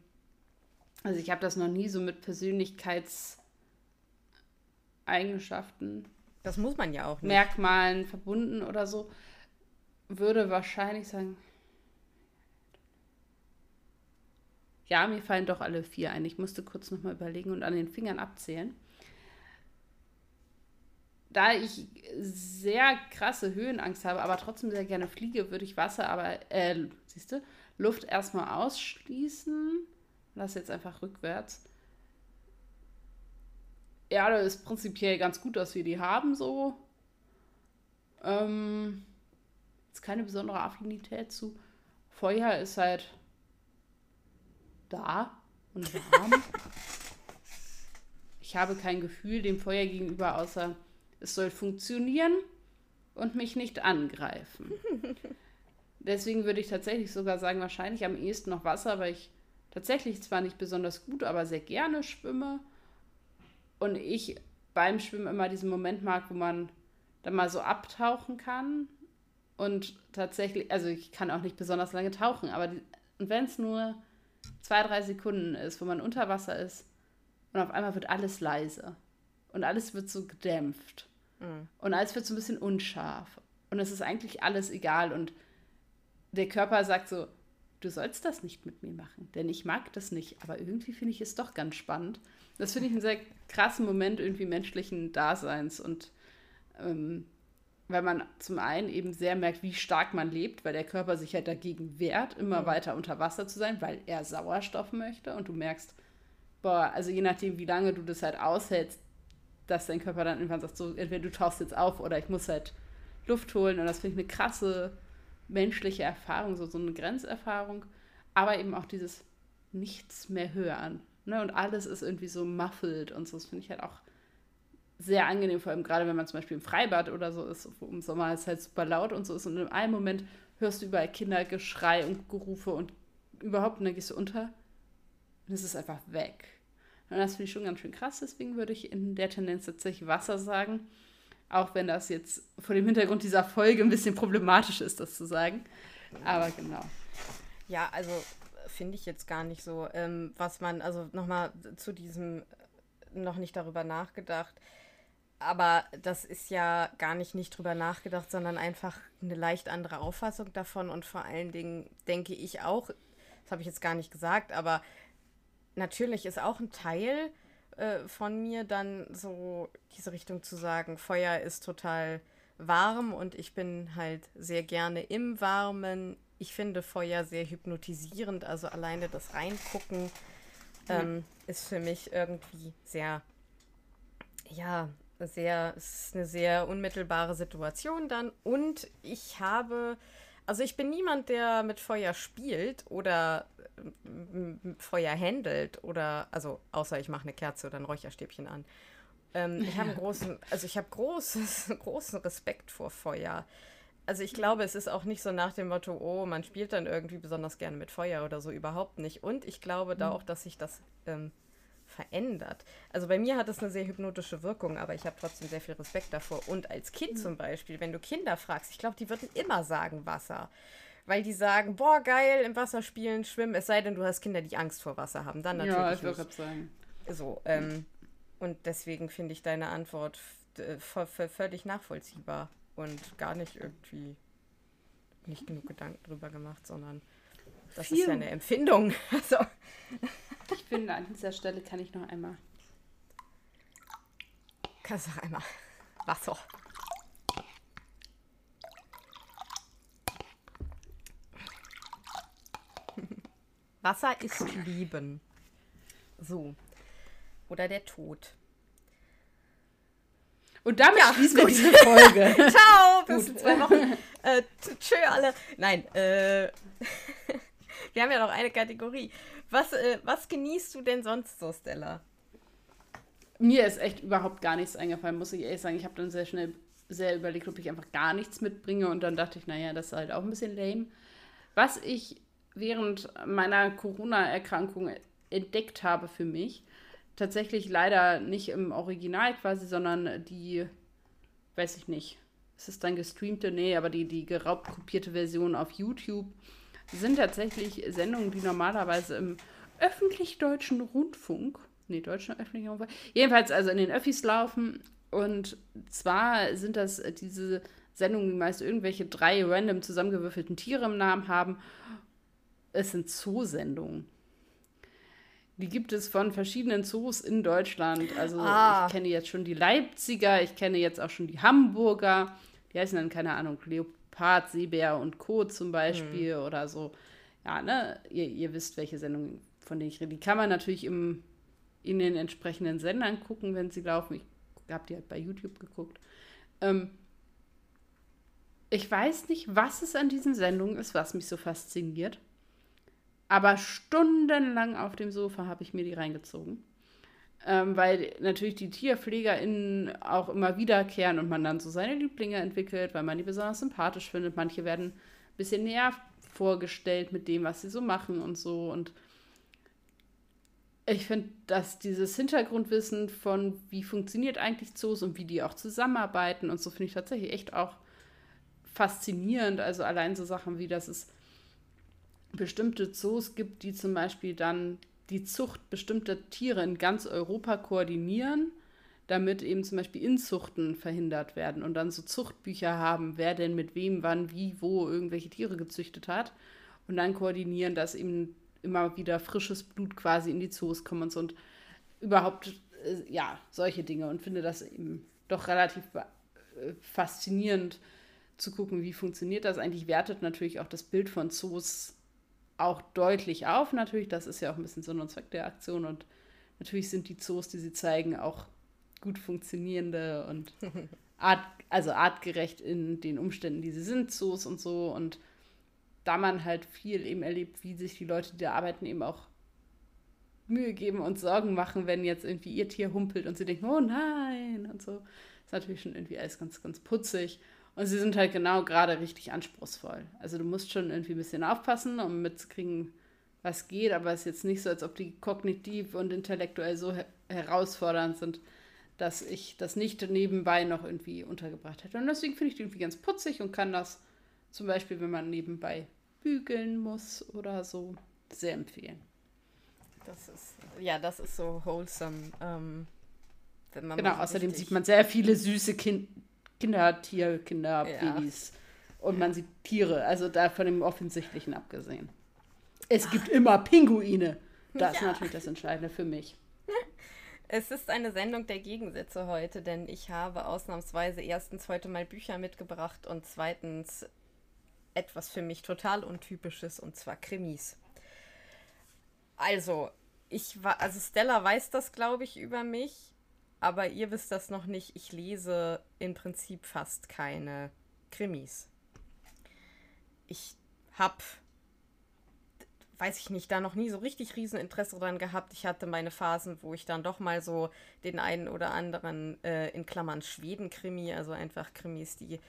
also ich habe das noch nie so mit Persönlichkeitseigenschaften. Das muss man ja auch nicht. Merkmalen verbunden oder so würde wahrscheinlich sagen. Ja, mir fallen doch alle vier ein. Ich musste kurz nochmal überlegen und an den Fingern abzählen. Da ich sehr krasse Höhenangst habe, aber trotzdem sehr gerne fliege, würde ich Wasser, aber, äh, siehst du, Luft erstmal ausschließen. Lass jetzt einfach rückwärts. Ja, das ist prinzipiell ganz gut, dass wir die haben, so. Ähm, jetzt keine besondere Affinität zu. Feuer ist halt da und warm. ich habe kein Gefühl dem Feuer gegenüber, außer es soll funktionieren und mich nicht angreifen. Deswegen würde ich tatsächlich sogar sagen, wahrscheinlich am ehesten noch Wasser, weil ich tatsächlich zwar nicht besonders gut, aber sehr gerne schwimme. Und ich beim Schwimmen immer diesen Moment mag, wo man dann mal so abtauchen kann und tatsächlich, also ich kann auch nicht besonders lange tauchen, aber die, und wenn es nur zwei, drei Sekunden ist, wo man unter Wasser ist und auf einmal wird alles leise und alles wird so gedämpft. Mhm. und alles wird so ein bisschen unscharf. Und es ist eigentlich alles egal. Und der Körper sagt so, du sollst das nicht mit mir machen, denn ich mag das nicht, aber irgendwie finde ich es doch ganz spannend. Das finde ich einen sehr krassen Moment irgendwie menschlichen Daseins. Und ähm, weil man zum einen eben sehr merkt, wie stark man lebt, weil der Körper sich halt dagegen wehrt, immer mhm. weiter unter Wasser zu sein, weil er Sauerstoff möchte. Und du merkst, boah, also je nachdem, wie lange du das halt aushältst, dass dein Körper dann irgendwann sagt, so, entweder du tauchst jetzt auf oder ich muss halt Luft holen und das finde ich eine krasse menschliche Erfahrung, so, so eine Grenzerfahrung, aber eben auch dieses Nichts mehr hören. Ne? Und alles ist irgendwie so muffled und so, das finde ich halt auch sehr angenehm, vor allem gerade wenn man zum Beispiel im Freibad oder so ist, wo im Sommer es halt super laut und so ist und in einem Moment hörst du überall Kindergeschrei und Gerufe und überhaupt, und dann gehst du unter und es ist einfach weg. Und das finde ich schon ganz schön krass, deswegen würde ich in der Tendenz tatsächlich Wasser sagen, auch wenn das jetzt vor dem Hintergrund dieser Folge ein bisschen problematisch ist, das zu sagen. Aber genau. Ja, also finde ich jetzt gar nicht so. Ähm, was man, also nochmal zu diesem, noch nicht darüber nachgedacht, aber das ist ja gar nicht nicht drüber nachgedacht, sondern einfach eine leicht andere Auffassung davon. Und vor allen Dingen denke ich auch, das habe ich jetzt gar nicht gesagt, aber natürlich ist auch ein Teil äh, von mir, dann so diese Richtung zu sagen, Feuer ist total warm und ich bin halt sehr gerne im Warmen. Ich finde Feuer sehr hypnotisierend, also alleine das Reingucken ähm, ist für mich irgendwie sehr, ja, sehr, es ist eine sehr unmittelbare Situation dann. Und ich habe, also ich bin niemand, der mit Feuer spielt oder Feuer handelt oder, also außer ich mache eine Kerze oder ein Räucherstäbchen an. Ähm, ich habe großen, also ich habe großes, großen Respekt vor Feuer. Also ich glaube, es ist auch nicht so nach dem Motto, oh, man spielt dann irgendwie besonders gerne mit Feuer oder so, überhaupt nicht. Und ich glaube da mhm. auch, dass sich das ähm, verändert. Also bei mir hat es eine sehr hypnotische Wirkung, aber ich habe trotzdem sehr viel Respekt davor. Und als Kind mhm. zum Beispiel, wenn du Kinder fragst, ich glaube, die würden immer sagen Wasser. Weil die sagen, boah, geil, im Wasser spielen, schwimmen, es sei denn, du hast Kinder, die Angst vor Wasser haben. Dann natürlich. Ja, ich würde sagen. So, ähm, und deswegen finde ich deine Antwort völlig nachvollziehbar und gar nicht irgendwie nicht genug Gedanken drüber gemacht, sondern das Viel. ist ja eine Empfindung. Also. Ich finde, an dieser Stelle kann ich noch einmal. Kannst du noch einmal Wasser. Wasser ist Leben. So. Oder der Tod. Und damit ja, schließen wir diese Folge. Ciao, bis in zwei Wochen. Äh, tschö alle. Nein, äh, wir haben ja noch eine Kategorie. Was, äh, was genießt du denn sonst so, Stella? Mir ist echt überhaupt gar nichts eingefallen, muss ich ehrlich sagen. Ich habe dann sehr schnell sehr überlegt, ob ich einfach gar nichts mitbringe und dann dachte ich, naja, das ist halt auch ein bisschen lame. Was ich während meiner Corona-Erkrankung entdeckt habe für mich, tatsächlich leider nicht im Original quasi, sondern die, weiß ich nicht, ist es dann gestreamte? Nee, aber die, die geraubt kopierte Version auf YouTube sind tatsächlich Sendungen, die normalerweise im öffentlich-deutschen Rundfunk, nee, deutschen öffentlichen Rundfunk, jedenfalls also in den Öffis laufen. Und zwar sind das diese Sendungen, die meist irgendwelche drei random zusammengewürfelten Tiere im Namen haben. Es sind Zoosendungen. Die gibt es von verschiedenen Zoos in Deutschland. Also ah. ich kenne jetzt schon die Leipziger, ich kenne jetzt auch schon die Hamburger. Die heißen dann, keine Ahnung, Leopard, Seebär und Co. zum Beispiel mhm. oder so. Ja, ne? Ihr, ihr wisst, welche Sendungen, von denen ich rede. Die kann man natürlich im, in den entsprechenden Sendern gucken, wenn sie laufen. Ich habe die halt bei YouTube geguckt. Ähm, ich weiß nicht, was es an diesen Sendungen ist, was mich so fasziniert. Aber stundenlang auf dem Sofa habe ich mir die reingezogen. Ähm, weil natürlich die TierpflegerInnen auch immer wiederkehren und man dann so seine Lieblinge entwickelt, weil man die besonders sympathisch findet. Manche werden ein bisschen näher vorgestellt mit dem, was sie so machen und so. Und ich finde, dass dieses Hintergrundwissen von, wie funktioniert eigentlich Zoos und wie die auch zusammenarbeiten und so, finde ich tatsächlich echt auch faszinierend. Also allein so Sachen wie, dass es bestimmte Zoos gibt, die zum Beispiel dann die Zucht bestimmter Tiere in ganz Europa koordinieren, damit eben zum Beispiel Inzuchten verhindert werden und dann so Zuchtbücher haben, wer denn mit wem, wann, wie, wo irgendwelche Tiere gezüchtet hat. Und dann koordinieren, dass eben immer wieder frisches Blut quasi in die Zoos kommt und überhaupt, äh, ja, solche Dinge und finde das eben doch relativ äh, faszinierend zu gucken, wie funktioniert das. Eigentlich, wertet natürlich auch das Bild von Zoos auch deutlich auf, natürlich. Das ist ja auch ein bisschen Sinn und Zweck der Aktion. Und natürlich sind die Zoos, die sie zeigen, auch gut funktionierende und art, also artgerecht in den Umständen, die sie sind, Zoos und so. Und da man halt viel eben erlebt, wie sich die Leute, die da arbeiten, eben auch Mühe geben und Sorgen machen, wenn jetzt irgendwie ihr Tier humpelt und sie denken, oh nein und so. Ist natürlich schon irgendwie alles ganz, ganz putzig. Und sie sind halt genau gerade richtig anspruchsvoll. Also du musst schon irgendwie ein bisschen aufpassen, um mitzukriegen, was geht, aber es ist jetzt nicht so, als ob die kognitiv und intellektuell so her herausfordernd sind, dass ich das nicht nebenbei noch irgendwie untergebracht hätte. Und deswegen finde ich die irgendwie ganz putzig und kann das zum Beispiel, wenn man nebenbei bügeln muss oder so, sehr empfehlen. Das ist, ja, das ist so wholesome. Ähm, genau, außerdem sieht man sehr viele süße Kinder. Kindertier, Kinderbabys. Ja. Und man sieht Tiere, also da von dem Offensichtlichen abgesehen. Es gibt immer Pinguine. Das ja. ist natürlich das Entscheidende für mich. Es ist eine Sendung der Gegensätze heute, denn ich habe ausnahmsweise erstens heute mal Bücher mitgebracht und zweitens etwas für mich total untypisches und zwar Krimis. Also, ich war, also Stella weiß das, glaube ich, über mich, aber ihr wisst das noch nicht. Ich lese im Prinzip fast keine Krimis. Ich habe weiß ich nicht, da noch nie so richtig Rieseninteresse dran gehabt. Ich hatte meine Phasen, wo ich dann doch mal so den einen oder anderen äh, in Klammern Schweden-Krimi, also einfach Krimis, die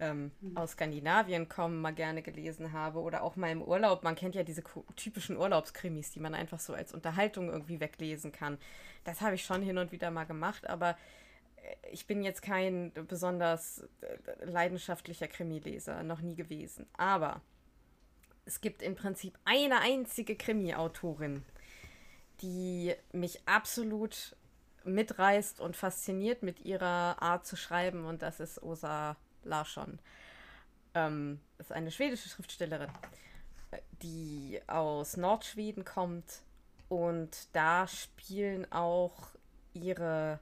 ähm, mhm. aus Skandinavien kommen, mal gerne gelesen habe. Oder auch mal im Urlaub. Man kennt ja diese typischen Urlaubskrimis, die man einfach so als Unterhaltung irgendwie weglesen kann. Das habe ich schon hin und wieder mal gemacht, aber äh, ich bin jetzt kein besonders äh, leidenschaftlicher Krimileser, noch nie gewesen. Aber es gibt im Prinzip eine einzige Krimi-Autorin, die mich absolut mitreißt und fasziniert mit ihrer Art zu schreiben und das ist Osa Larsson. Ähm, ist eine schwedische Schriftstellerin, die aus Nordschweden kommt und da spielen auch ihre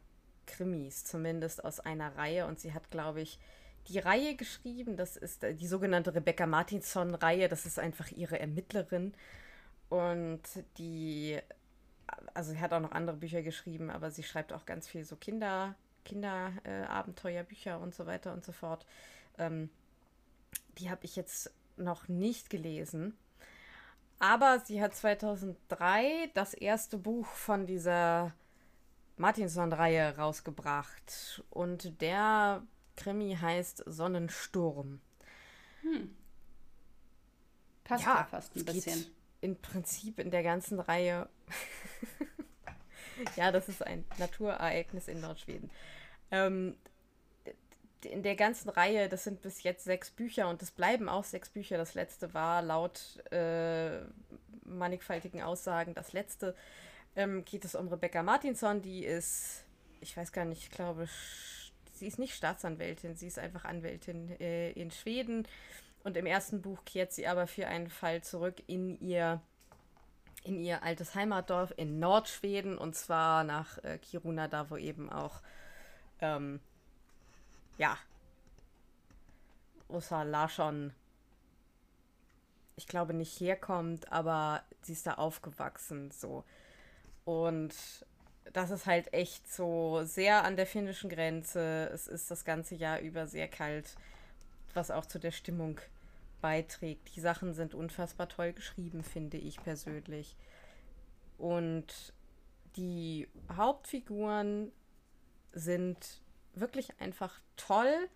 Krimis, zumindest aus einer Reihe und sie hat, glaube ich, die Reihe geschrieben. Das ist die sogenannte Rebecca Martinson-Reihe. Das ist einfach ihre Ermittlerin. Und die, also sie hat auch noch andere Bücher geschrieben, aber sie schreibt auch ganz viel so Kinder, Kinderabenteuerbücher äh, und so weiter und so fort. Ähm, die habe ich jetzt noch nicht gelesen. Aber sie hat 2003 das erste Buch von dieser Martinson-Reihe rausgebracht. Und der Krimi heißt Sonnensturm. Hm. Passt ja, fast ein bisschen. Im Prinzip in der ganzen Reihe. ja, das ist ein Naturereignis in Nordschweden. Ähm, in der ganzen Reihe, das sind bis jetzt sechs Bücher und es bleiben auch sechs Bücher. Das letzte war laut äh, mannigfaltigen Aussagen das letzte. Ähm, geht es um Rebecca Martinson, die ist, ich weiß gar nicht, ich glaube, sie ist nicht Staatsanwältin, sie ist einfach Anwältin äh, in Schweden. Und im ersten Buch kehrt sie aber für einen Fall zurück in ihr, in ihr altes Heimatdorf in Nordschweden und zwar nach äh, Kiruna, da wo eben auch, ähm, ja, Osa Larsson, ich glaube nicht herkommt, aber sie ist da aufgewachsen so. Und das ist halt echt so sehr an der finnischen Grenze. Es ist das ganze Jahr über sehr kalt, was auch zu der Stimmung beiträgt. Die Sachen sind unfassbar toll geschrieben, finde ich persönlich. Und die Hauptfiguren sind wirklich einfach toll.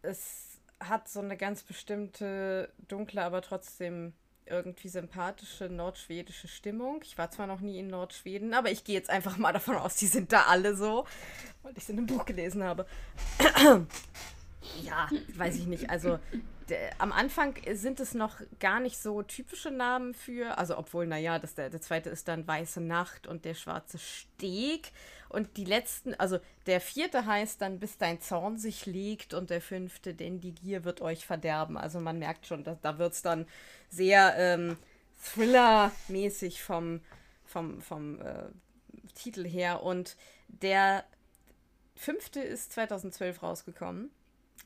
Es hat so eine ganz bestimmte dunkle, aber trotzdem irgendwie sympathische nordschwedische Stimmung. Ich war zwar noch nie in Nordschweden, aber ich gehe jetzt einfach mal davon aus, die sind da alle so, weil ich es in einem Buch gelesen habe. ja, weiß ich nicht. Also am Anfang sind es noch gar nicht so typische Namen für, also obwohl, naja, das, der, der zweite ist dann Weiße Nacht und der schwarze Steg. Und die letzten, also der vierte heißt dann, bis dein Zorn sich legt und der fünfte, denn die Gier wird euch verderben. Also man merkt schon, dass, da wird es dann sehr ähm, Thriller-mäßig vom, vom, vom äh, Titel her. Und der fünfte ist 2012 rausgekommen.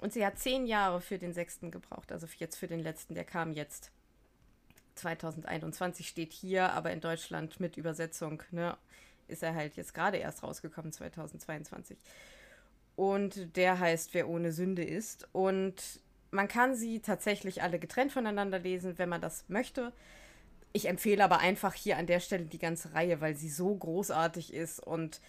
Und sie hat zehn Jahre für den sechsten gebraucht, also jetzt für den letzten, der kam jetzt. 2021 steht hier, aber in Deutschland mit Übersetzung, ne, ist er halt jetzt gerade erst rausgekommen, 2022. Und der heißt Wer ohne Sünde ist. Und man kann sie tatsächlich alle getrennt voneinander lesen, wenn man das möchte. Ich empfehle aber einfach hier an der Stelle die ganze Reihe, weil sie so großartig ist und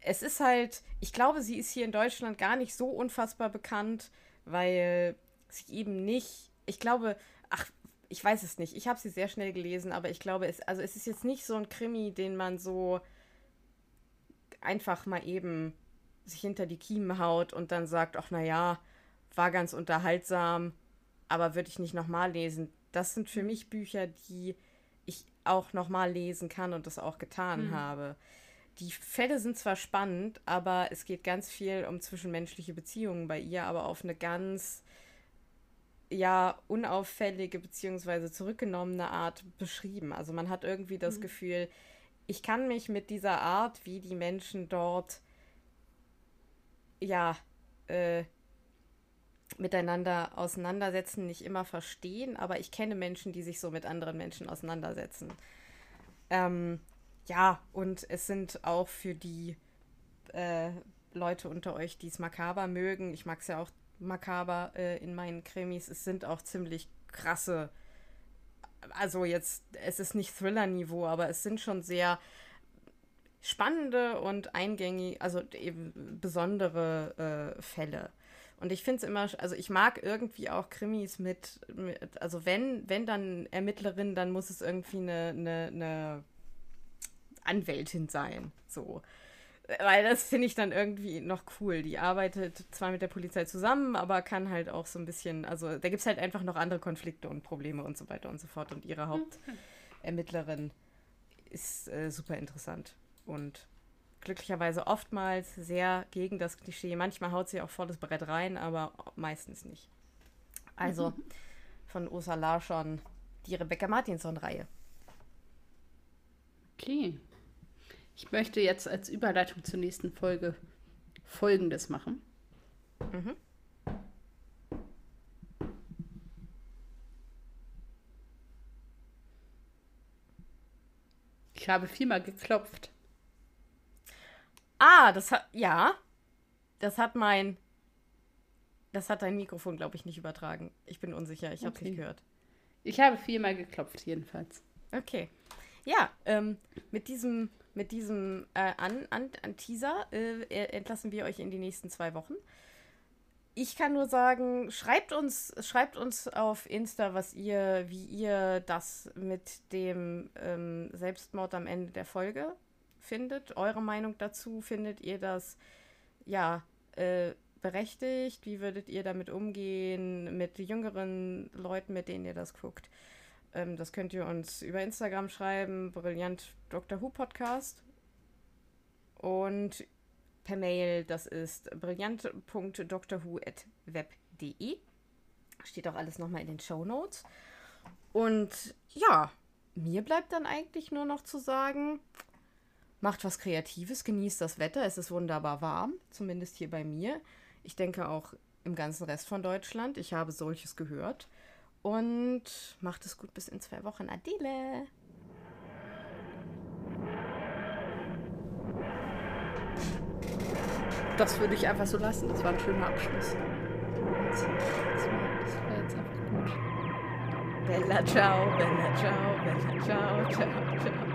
es ist halt, ich glaube, sie ist hier in Deutschland gar nicht so unfassbar bekannt, weil sie eben nicht, ich glaube, ach, ich weiß es nicht. Ich habe sie sehr schnell gelesen, aber ich glaube, es, also es ist jetzt nicht so ein Krimi, den man so einfach mal eben sich hinter die Kiemen haut und dann sagt, ach naja, war ganz unterhaltsam, aber würde ich nicht nochmal lesen. Das sind für mich Bücher, die ich auch nochmal lesen kann und das auch getan hm. habe die Fälle sind zwar spannend, aber es geht ganz viel um zwischenmenschliche Beziehungen bei ihr, aber auf eine ganz ja unauffällige beziehungsweise zurückgenommene Art beschrieben. Also man hat irgendwie das mhm. Gefühl, ich kann mich mit dieser Art, wie die Menschen dort ja äh, miteinander auseinandersetzen, nicht immer verstehen, aber ich kenne Menschen, die sich so mit anderen Menschen auseinandersetzen. Ähm, ja, und es sind auch für die äh, Leute unter euch, die es makaber mögen, ich mag es ja auch makaber äh, in meinen Krimis, es sind auch ziemlich krasse, also jetzt, es ist nicht Thriller-Niveau, aber es sind schon sehr spannende und eingängige, also eben besondere äh, Fälle. Und ich finde es immer, also ich mag irgendwie auch Krimis mit, mit, also wenn, wenn dann Ermittlerin, dann muss es irgendwie eine, eine, eine Anwältin sein. So. Weil das finde ich dann irgendwie noch cool. Die arbeitet zwar mit der Polizei zusammen, aber kann halt auch so ein bisschen, also da gibt es halt einfach noch andere Konflikte und Probleme und so weiter und so fort. Und ihre Hauptermittlerin ist äh, super interessant und glücklicherweise oftmals sehr gegen das Klischee. Manchmal haut sie auch volles Brett rein, aber meistens nicht. Also von Ursula Larsson die Rebecca Martinson-Reihe. Okay. Ich möchte jetzt als Überleitung zur nächsten Folge Folgendes machen. Mhm. Ich habe viermal geklopft. Ah, das hat. Ja. Das hat mein. Das hat dein Mikrofon, glaube ich, nicht übertragen. Ich bin unsicher. Ich habe es nicht gehört. Ich habe viermal geklopft, jedenfalls. Okay. Ja, ähm, mit diesem, mit diesem äh, an, an, an Teaser äh, entlassen wir euch in die nächsten zwei Wochen. Ich kann nur sagen, schreibt uns, schreibt uns auf Insta, was ihr, wie ihr das mit dem ähm, Selbstmord am Ende der Folge findet. Eure Meinung dazu, findet ihr das ja äh, berechtigt? Wie würdet ihr damit umgehen mit jüngeren Leuten, mit denen ihr das guckt? Ähm, das könnt ihr uns über Instagram schreiben, brillant Dr. Who Podcast. Und per Mail, das ist brillant.drwho.web.de. Steht auch alles nochmal in den Show Notes. Und ja, mir bleibt dann eigentlich nur noch zu sagen, macht was Kreatives, genießt das Wetter, es ist wunderbar warm, zumindest hier bei mir. Ich denke auch im ganzen Rest von Deutschland. Ich habe solches gehört. Und macht es gut bis in zwei Wochen. Adele! Das würde ich einfach so lassen. Das war ein schöner Abschluss. Das, war, jetzt einfach gut. Bella ciao, bella ciao, bella ciao, ciao, ciao.